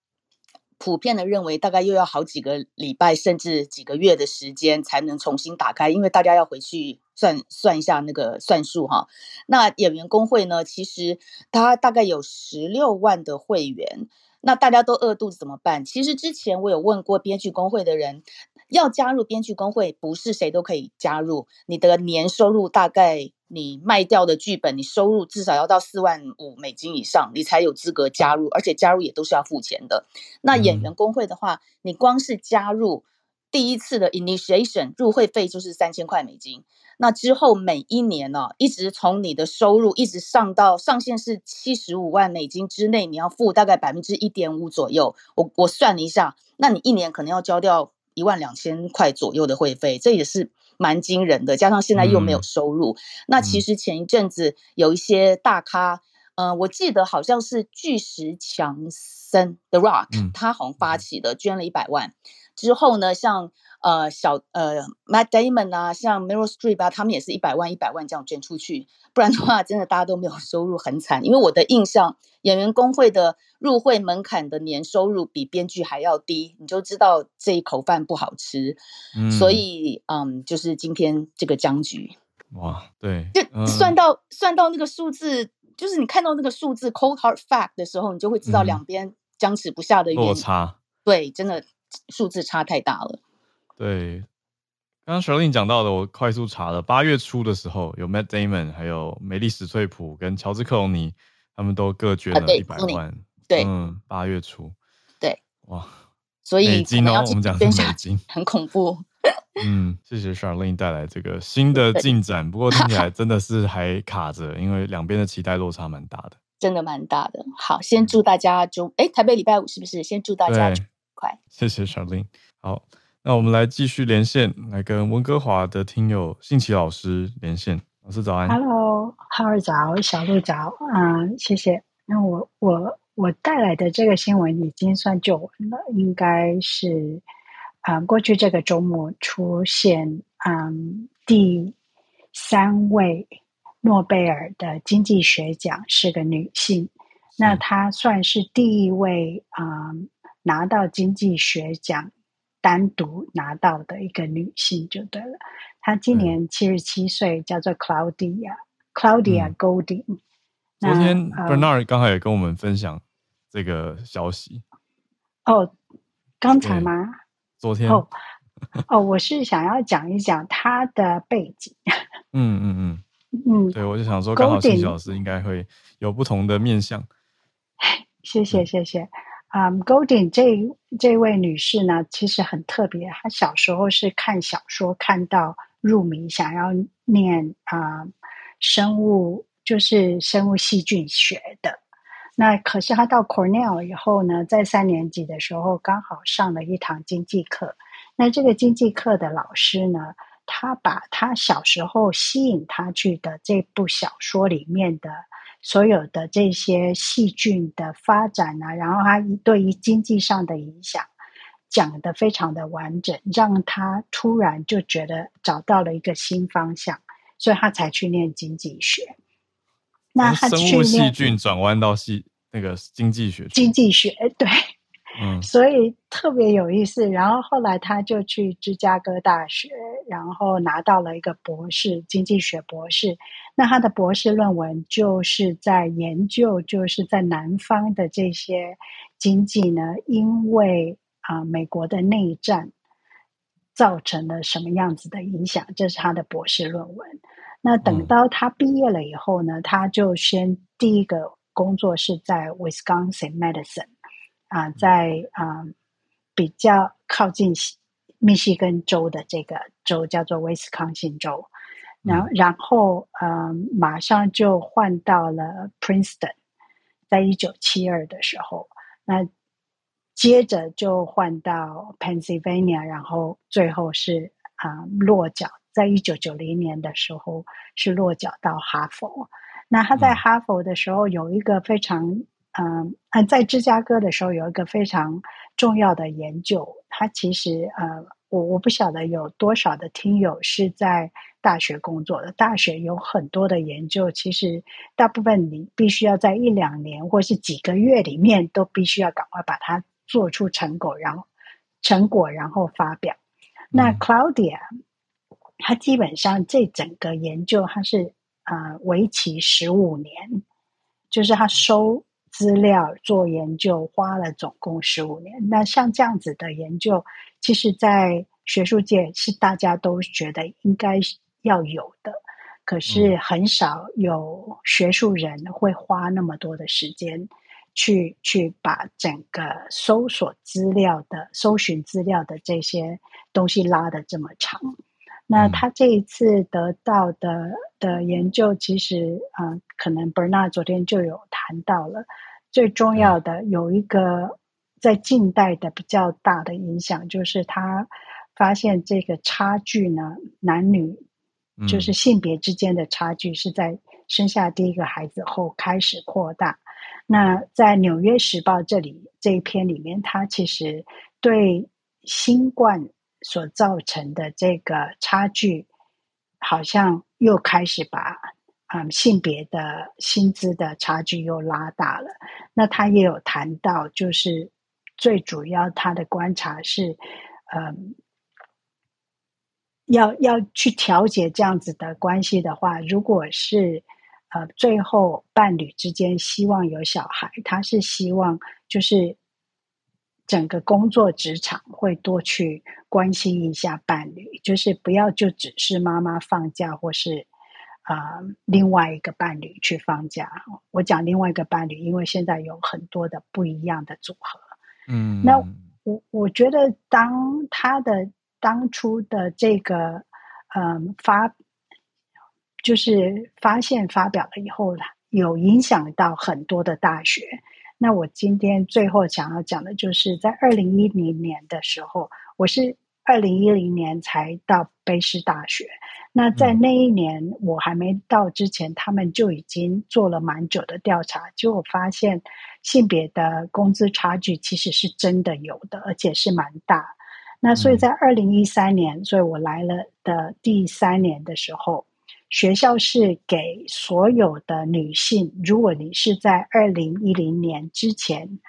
普遍的认为，大概又要好几个礼拜，甚至几个月的时间才能重新打开，因为大家要回去算算一下那个算数哈。那演员工会呢，其实它大概有十六万的会员。那大家都饿肚子怎么办？其实之前我有问过编剧工会的人，要加入编剧工会不是谁都可以加入。你的年收入大概你卖掉的剧本，你收入至少要到四万五美金以上，你才有资格加入，而且加入也都是要付钱的。那演员工会的话，你光是加入第一次的 initiation 入会费就是三千块美金。那之后每一年呢、哦，一直从你的收入一直上到上限是七十五万美金之内，你要付大概百分之一点五左右。我我算了一下，那你一年可能要交掉一万两千块左右的会费，这也是蛮惊人的。加上现在又没有收入，嗯、那其实前一阵子有一些大咖，嗯、呃，我记得好像是巨石强森 The Rock，、嗯、他好像发起的，捐了一百万。之后呢，像。呃，小呃，Matt Damon 啊，像 Meryl Streep 啊，他们也是一百万一百万这样捐出去，不然的话，真的大家都没有收入，很惨。因为我的印象，演员工会的入会门槛的年收入比编剧还要低，你就知道这一口饭不好吃。嗯，所以，嗯，就是今天这个僵局。哇，对，就算到、嗯、算到那个数字，就是你看到那个数字 cold hard fact 的时候，你就会知道两边僵持不下的原因。落差。对，真的数字差太大了。对，刚刚 Sharlene 讲到的，我快速查了，八月初的时候有 Matt Damon，还有梅丽史翠普跟乔治克隆尼，他们都各捐了一百万。啊、对，嗯，八月初。对，哇，所以美金哦，我们讲的是美金，很恐怖。嗯，谢谢 Charlene 带来这个新的进展，不过听起来 真的是还卡着，因为两边的期待落差蛮大的，真的蛮大的。好，先祝大家祝，哎，台北礼拜五是不是？先祝大家快。谢谢 Charlene，好。那我们来继续连线，来跟温哥华的听友信奇老师连线。老师早安，Hello，浩儿早，小鹿早，嗯，谢谢。那我我我带来的这个新闻已经算旧闻了，应该是啊、嗯，过去这个周末出现嗯第三位诺贝尔的经济学奖是个女性，那她算是第一位啊、嗯、拿到经济学奖。单独拿到的一个女性就对了，她今年七十七岁，叫做 Claudia Claudia Golding。昨天 Bernard 刚好也跟我们分享这个消息。哦，刚才吗？昨天。哦，哦，我是想要讲一讲她的背景。嗯嗯嗯嗯，对，我就想说，刚好信奇老师应该会有不同的面向。谢谢谢谢。啊、，Golding 这这位女士呢，其实很特别。她小时候是看小说看到入迷，想要念啊、生物，就是生物细菌学的。那可是她到 Cornell 以后呢，在三年级的时候刚好上了一堂经济课。那这个经济课的老师呢，他把他小时候吸引他去的这部小说里面的。所有的这些细菌的发展啊，然后他对于经济上的影响讲的非常的完整，让他突然就觉得找到了一个新方向，所以他才去念经济学。那他去生物细菌转弯到细那个经济学，经济学对。嗯，所以特别有意思。然后后来他就去芝加哥大学，然后拿到了一个博士，经济学博士。那他的博士论文就是在研究，就是在南方的这些经济呢，因为啊、呃、美国的内战，造成了什么样子的影响？这是他的博士论文。那等到他毕业了以后呢，他就先第一个工作是在 Wisconsin Madison 啊，在啊比较靠近密西根州的这个州叫做威斯康星州，然后然后嗯，马上就换到了 Princeton，在一九七二的时候，那接着就换到 Pennsylvania，然后最后是啊落脚。在一九九零年的时候，是落脚到哈佛。那他在哈佛的时候有一个非常，嗯、呃，在芝加哥的时候有一个非常重要的研究。他其实，呃，我我不晓得有多少的听友是在大学工作的。大学有很多的研究，其实大部分你必须要在一两年或是几个月里面，都必须要赶快把它做出成果，然后成果然后发表。那 Claudia。他基本上这整个研究，他是啊，为期十五年，就是他收资料做研究，花了总共十五年。那像这样子的研究，其实，在学术界是大家都觉得应该要有的，可是很少有学术人会花那么多的时间去去把整个搜索资料的、搜寻资料的这些东西拉得这么长。那他这一次得到的的研究，其实啊、呃，可能 Bernard 昨天就有谈到了。最重要的有一个在近代的比较大的影响，就是他发现这个差距呢，男女就是性别之间的差距是在生下第一个孩子后开始扩大。那在《纽约时报》这里这一篇里面，他其实对新冠。所造成的这个差距，好像又开始把嗯性别的薪资的差距又拉大了。那他也有谈到，就是最主要他的观察是，嗯，要要去调节这样子的关系的话，如果是呃最后伴侣之间希望有小孩，他是希望就是。整个工作职场会多去关心一下伴侣，就是不要就只是妈妈放假，或是啊、呃、另外一个伴侣去放假。我讲另外一个伴侣，因为现在有很多的不一样的组合。嗯，那我我觉得当他的当初的这个嗯发，就是发现发表了以后，有影响到很多的大学。那我今天最后想要讲的就是，在二零一零年的时候，我是二零一零年才到卑诗大学。那在那一年我还没到之前，他们就已经做了蛮久的调查，结果发现性别的工资差距其实是真的有的，而且是蛮大。那所以在二零一三年，所以我来了的第三年的时候。学校是给所有的女性，如果你是在二零一零年之前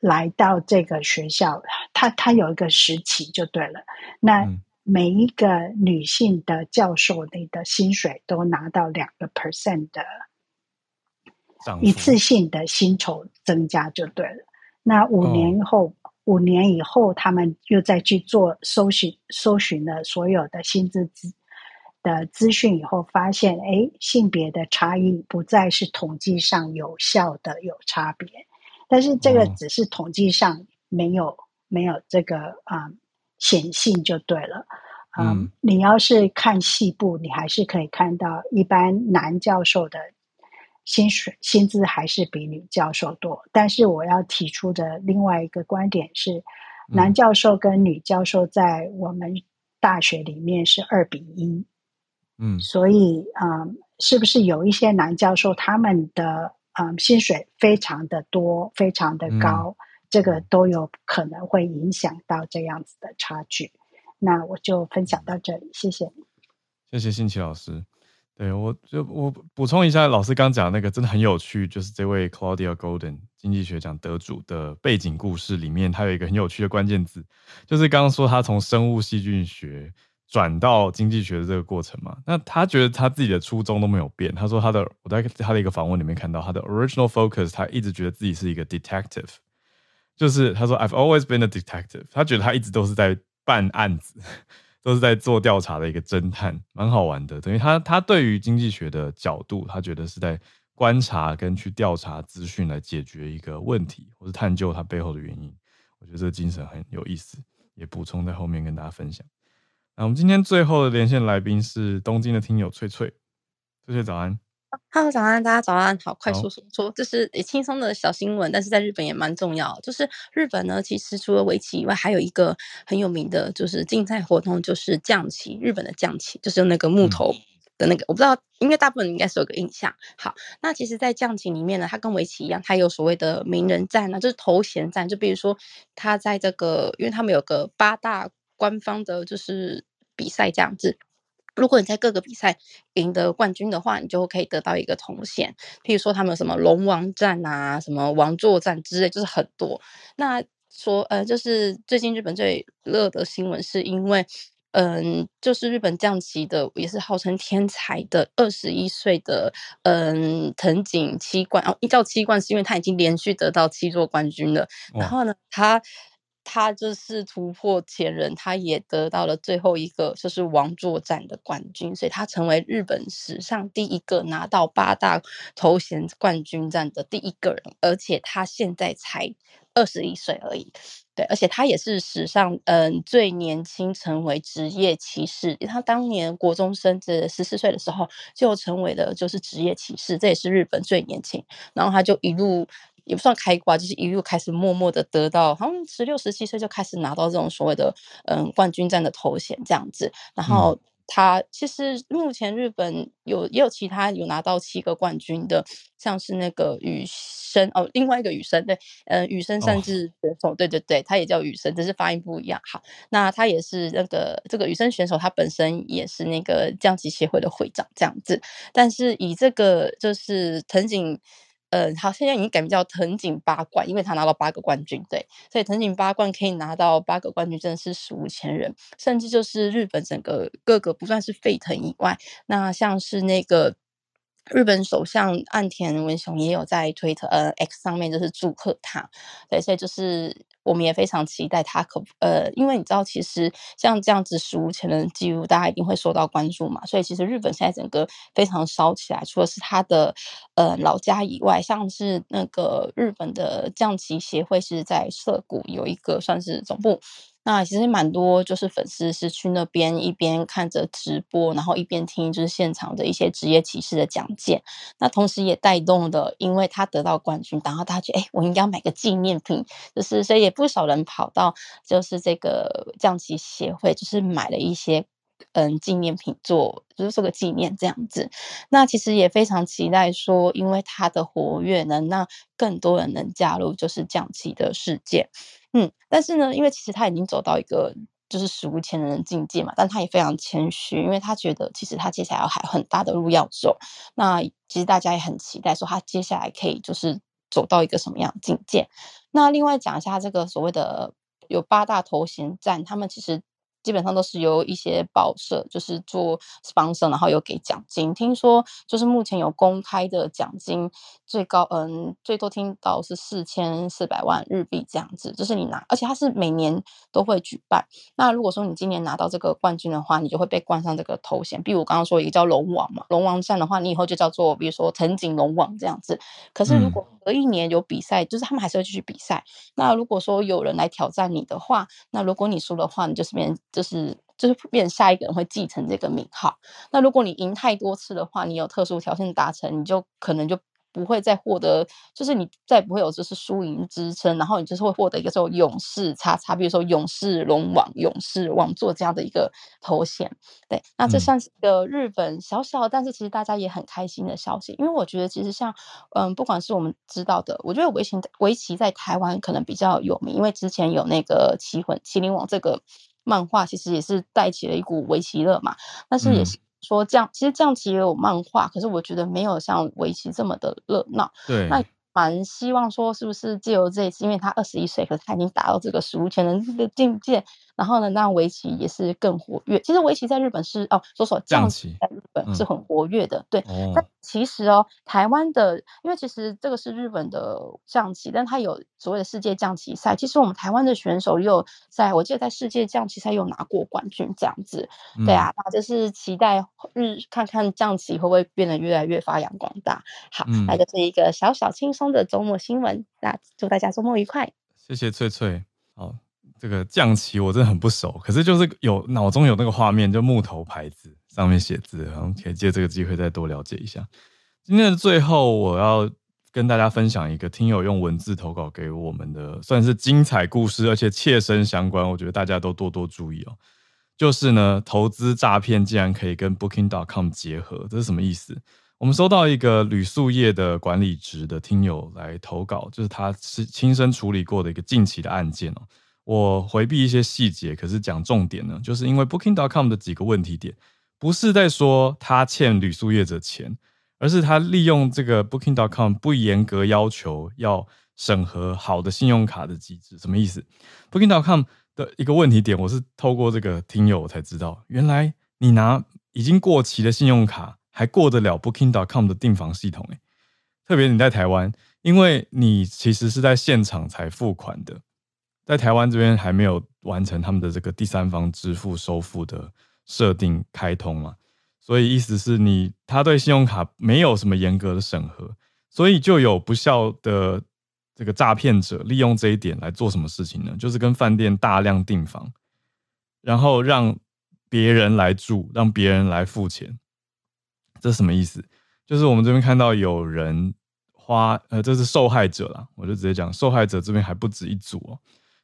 来到这个学校，它它有一个时期就对了。那每一个女性的教授，你的薪水都拿到两个 percent 的一次性的薪酬增加就对了。那五年后，哦、五年以后，他们又再去做搜寻，搜寻了所有的薪资资。的资讯以后发现，哎，性别的差异不再是统计上有效的有差别，但是这个只是统计上没有、嗯、没有这个啊、嗯、显性就对了。嗯，嗯你要是看细部，你还是可以看到，一般男教授的薪水薪资还是比女教授多。但是我要提出的另外一个观点是，男教授跟女教授在我们大学里面是二比一。嗯，所以嗯，是不是有一些男教授他们的嗯薪水非常的多，非常的高，嗯，这个都有可能会影响到这样子的差距。那我就分享到这里，谢谢你。谢谢信奇老师。对，我就我补充一下，老师刚讲那个真的很有趣，就是这位 Claudia Golden 经济学奖得主的背景故事里面，他有一个很有趣的关键字，就是刚刚说他从生物细菌学。转到经济学的这个过程嘛，那他觉得他自己的初衷都没有变。他说他的，我在他的一个访问里面看到他的 original focus，他一直觉得自己是一个 detective，就是他说 I've always been a detective，他觉得他一直都是在办案子，都是在做调查的一个侦探，蛮好玩的。等于他他对于经济学的角度，他觉得是在观察跟去调查资讯来解决一个问题，或是探究它背后的原因。我觉得这个精神很有意思，也补充在后面跟大家分享。那我们今天最后的连线来宾是东京的听友翠翠，翠翠早安。Hello，早安，大家早安，好，快速说说，这是也轻松的小新闻，但是在日本也蛮重要。就是日本呢，其实除了围棋以外，还有一个很有名的，就是竞赛活动，就是将棋。日本的将棋就是那个木头的那个，嗯、我不知道，应该大部分应该是有个印象。好，那其实，在将棋里面呢，它跟围棋一样，它有所谓的名人战呢，就是头衔战。就比如说，它在这个，因为他们有个八大官方的，就是比赛这样子。如果你在各个比赛赢得冠军的话，你就可以得到一个铜衔。譬如说，他们有什么龙王战啊，什么王座战之类，就是很多。那说呃，就是最近日本最热的新闻，是因为嗯，就是日本将棋的也是号称天才的二十一岁的嗯藤井七冠哦，一叫七冠是因为他已经连续得到七座冠军了。然后呢，他。他就是突破前人，他也得到了最后一个就是王座战的冠军，所以他成为日本史上第一个拿到八大头衔冠军战的第一个人，而且他现在才二十一岁而已。对，而且他也是史上嗯最年轻成为职业骑士，他当年国中生这十四岁的时候就成为了就是职业骑士，这也是日本最年轻，然后他就一路。也不算开挂，就是一路开始默默的得到，好像十六、十七岁就开始拿到这种所谓的嗯冠军战的头衔这样子。然后他其实目前日本有也有其他有拿到七个冠军的，像是那个羽生哦，另外一个羽生对，嗯羽生善治选手，对对对，他也叫羽生，只是发音不一样。好，那他也是那个这个羽生选手，他本身也是那个降级协会的会长这样子。但是以这个就是藤井。嗯，好，现在已经改名叫藤井八冠，因为他拿到八个冠军，对，所以藤井八冠可以拿到八个冠军，真的是史无前人，甚至就是日本整个各个不算是沸腾以外，那像是那个。日本首相岸田文雄也有在推特呃 X 上面就是祝贺他，对，所以就是我们也非常期待他可呃，因为你知道其实像这样子史无前人的记录，大家一定会受到关注嘛，所以其实日本现在整个非常烧起来，除了是他的呃老家以外，像是那个日本的将棋协会是在涩谷有一个算是总部。那其实蛮多，就是粉丝是去那边一边看着直播，然后一边听就是现场的一些职业棋士的讲解。那同时也带动的，因为他得到冠军，然后他觉得，哎，我应该买个纪念品，就是所以也不少人跑到就是这个将棋协会，就是买了一些嗯纪念品做，就是做个纪念这样子。那其实也非常期待说，因为他的活跃能让更多人能加入就是将棋的世界。嗯，但是呢，因为其实他已经走到一个就是史无前人的境界嘛，但他也非常谦虚，因为他觉得其实他接下来还有很大的路要走。那其实大家也很期待说他接下来可以就是走到一个什么样的境界。那另外讲一下这个所谓的有八大头衔战，他们其实。基本上都是由一些报社就是做 sponsor，然后有给奖金。听说就是目前有公开的奖金，最高嗯最多听到是四千四百万日币这样子。就是你拿，而且它是每年都会举办。那如果说你今年拿到这个冠军的话，你就会被冠上这个头衔。比如我刚刚说一个叫龙王嘛，龙王战的话，你以后就叫做比如说藤井龙王这样子。可是如果隔一年有比赛，就是他们还是会继续比赛。那如果说有人来挑战你的话，那如果你输的话，你就是别人。就是就是变成下一个人会继承这个名号。那如果你赢太多次的话，你有特殊条件达成，你就可能就不会再获得，就是你再不会有就是输赢之称，然后你就是会获得一个说勇士叉叉，比如说勇士龙王、勇士王座这样的一个头衔。对，那这算是一个日本小小，但是其实大家也很开心的消息，因为我觉得其实像嗯，不管是我们知道的，我觉得围棋围棋在台湾可能比较有名，因为之前有那个棋魂麒麟王这个。漫画其实也是带起了一股围棋热嘛，但是也是说这样，嗯、其实这样棋也有漫画，可是我觉得没有像围棋这么的热闹。对，那蛮希望说是不是借由这一次，因为他二十一岁，可是他已经达到这个史无前人的境界，然后呢，那围棋也是更活跃。其实围棋在日本是哦，说说象棋在日本是很活跃的，嗯、对。但其实哦，台湾的，因为其实这个是日本的象棋，但它有所谓的世界象棋赛。其实我们台湾的选手又在，我记得在世界象棋赛又拿过冠军这样子。对啊，那就是期待日看看象棋会不会变得越来越发扬光大。好，嗯、那就是一个小小轻松的周末新闻。那祝大家周末愉快。谢谢翠翠。好，这个将棋我真的很不熟，可是就是有脑中有那个画面，就木头牌子。上面写字，然后可以借这个机会再多了解一下。今天的最后，我要跟大家分享一个听友用文字投稿给我们的，算是精彩故事，而且切身相关。我觉得大家都多多注意哦。就是呢，投资诈骗竟然可以跟 Booking.com 结合，这是什么意思？我们收到一个旅宿业的管理职的听友来投稿，就是他是亲身处理过的一个近期的案件哦。我回避一些细节，可是讲重点呢，就是因为 Booking.com 的几个问题点。不是在说他欠旅宿业者钱，而是他利用这个 Booking.com 不严格要求要审核好的信用卡的机制，什么意思？Booking.com 的一个问题点，我是透过这个听友我才知道，原来你拿已经过期的信用卡还过得了 Booking.com 的订房系统，诶，特别你在台湾，因为你其实是在现场才付款的，在台湾这边还没有完成他们的这个第三方支付收付的。设定开通嘛，所以意思是你他对信用卡没有什么严格的审核，所以就有不肖的这个诈骗者利用这一点来做什么事情呢？就是跟饭店大量订房，然后让别人来住，让别人来付钱。这是什么意思？就是我们这边看到有人花，呃，这是受害者啦，我就直接讲，受害者这边还不止一组哦。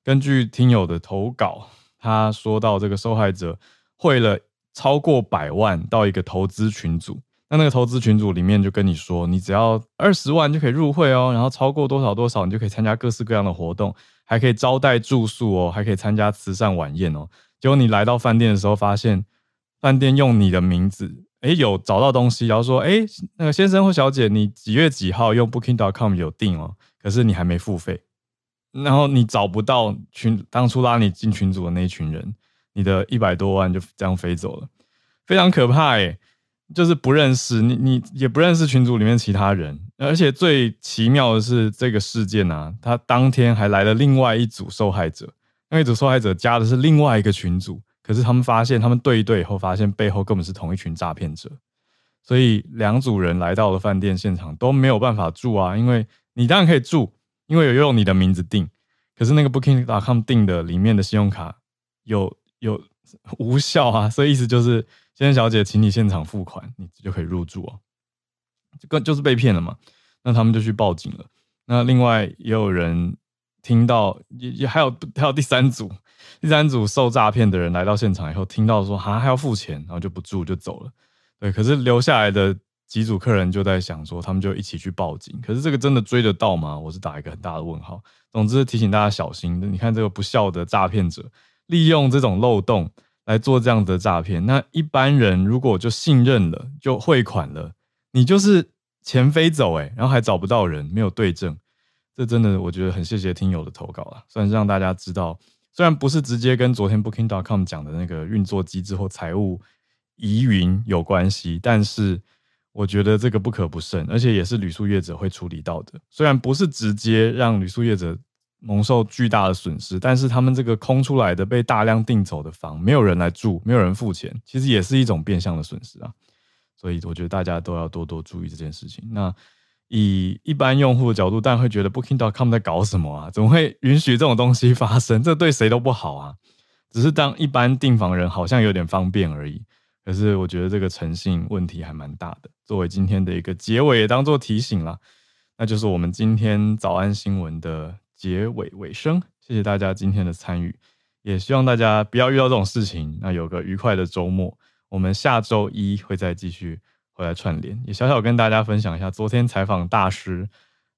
根据听友的投稿，他说到这个受害者。汇了超过百万到一个投资群组，那那个投资群组里面就跟你说，你只要二十万就可以入会哦，然后超过多少多少，你就可以参加各式各样的活动，还可以招待住宿哦，还可以参加慈善晚宴哦。结果你来到饭店的时候，发现饭店用你的名字，哎，有找到东西，然后说，哎，那个先生或小姐，你几月几号用 Booking.com 有订哦，可是你还没付费，然后你找不到群当初拉你进群组的那一群人。你的一百多万就这样飞走了，非常可怕诶，就是不认识你，你也不认识群组里面其他人，而且最奇妙的是这个事件啊，他当天还来了另外一组受害者，那一组受害者加的是另外一个群组，可是他们发现他们对一对以后，发现背后根本是同一群诈骗者，所以两组人来到了饭店现场都没有办法住啊，因为你当然可以住，因为有用你的名字订，可是那个 Booking.com 订的里面的信用卡有。有无效啊，所以意思就是，先生小姐，请你现场付款，你就可以入住哦。这个就是被骗了嘛，那他们就去报警了。那另外也有人听到，也也还有还有第三组，第三组受诈骗的人来到现场以后，听到说啊还要付钱，然后就不住就走了。对，可是留下来的几组客人就在想说，他们就一起去报警。可是这个真的追得到吗？我是打一个很大的问号。总之提醒大家小心，你看这个不孝的诈骗者。利用这种漏洞来做这样的诈骗，那一般人如果就信任了，就汇款了，你就是钱飞走诶，然后还找不到人，没有对证，这真的我觉得很谢谢听友的投稿了，算是让大家知道，虽然不是直接跟昨天 Booking.com 讲的那个运作机制或财务疑云有关系，但是我觉得这个不可不慎，而且也是旅宿业者会处理到的，虽然不是直接让旅宿业者。蒙受巨大的损失，但是他们这个空出来的被大量订走的房，没有人来住，没有人付钱，其实也是一种变相的损失啊。所以我觉得大家都要多多注意这件事情。那以一般用户的角度，当然会觉得 Booking.com 在搞什么啊？怎么会允许这种东西发生？这对谁都不好啊。只是当一般订房人好像有点方便而已。可是我觉得这个诚信问题还蛮大的。作为今天的一个结尾，也当做提醒啦。那就是我们今天早安新闻的。结尾尾声，谢谢大家今天的参与，也希望大家不要遇到这种事情，那有个愉快的周末。我们下周一会再继续回来串联，也小小跟大家分享一下昨天采访大师，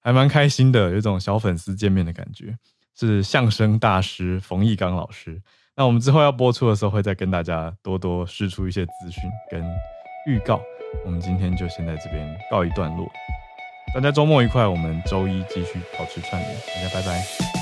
还蛮开心的，有一种小粉丝见面的感觉。是相声大师冯翊纲老师。那我们之后要播出的时候，会再跟大家多多输出一些资讯跟预告。我们今天就先在这边告一段落。大家周末愉快，我们周一继续保持串联，大家拜拜。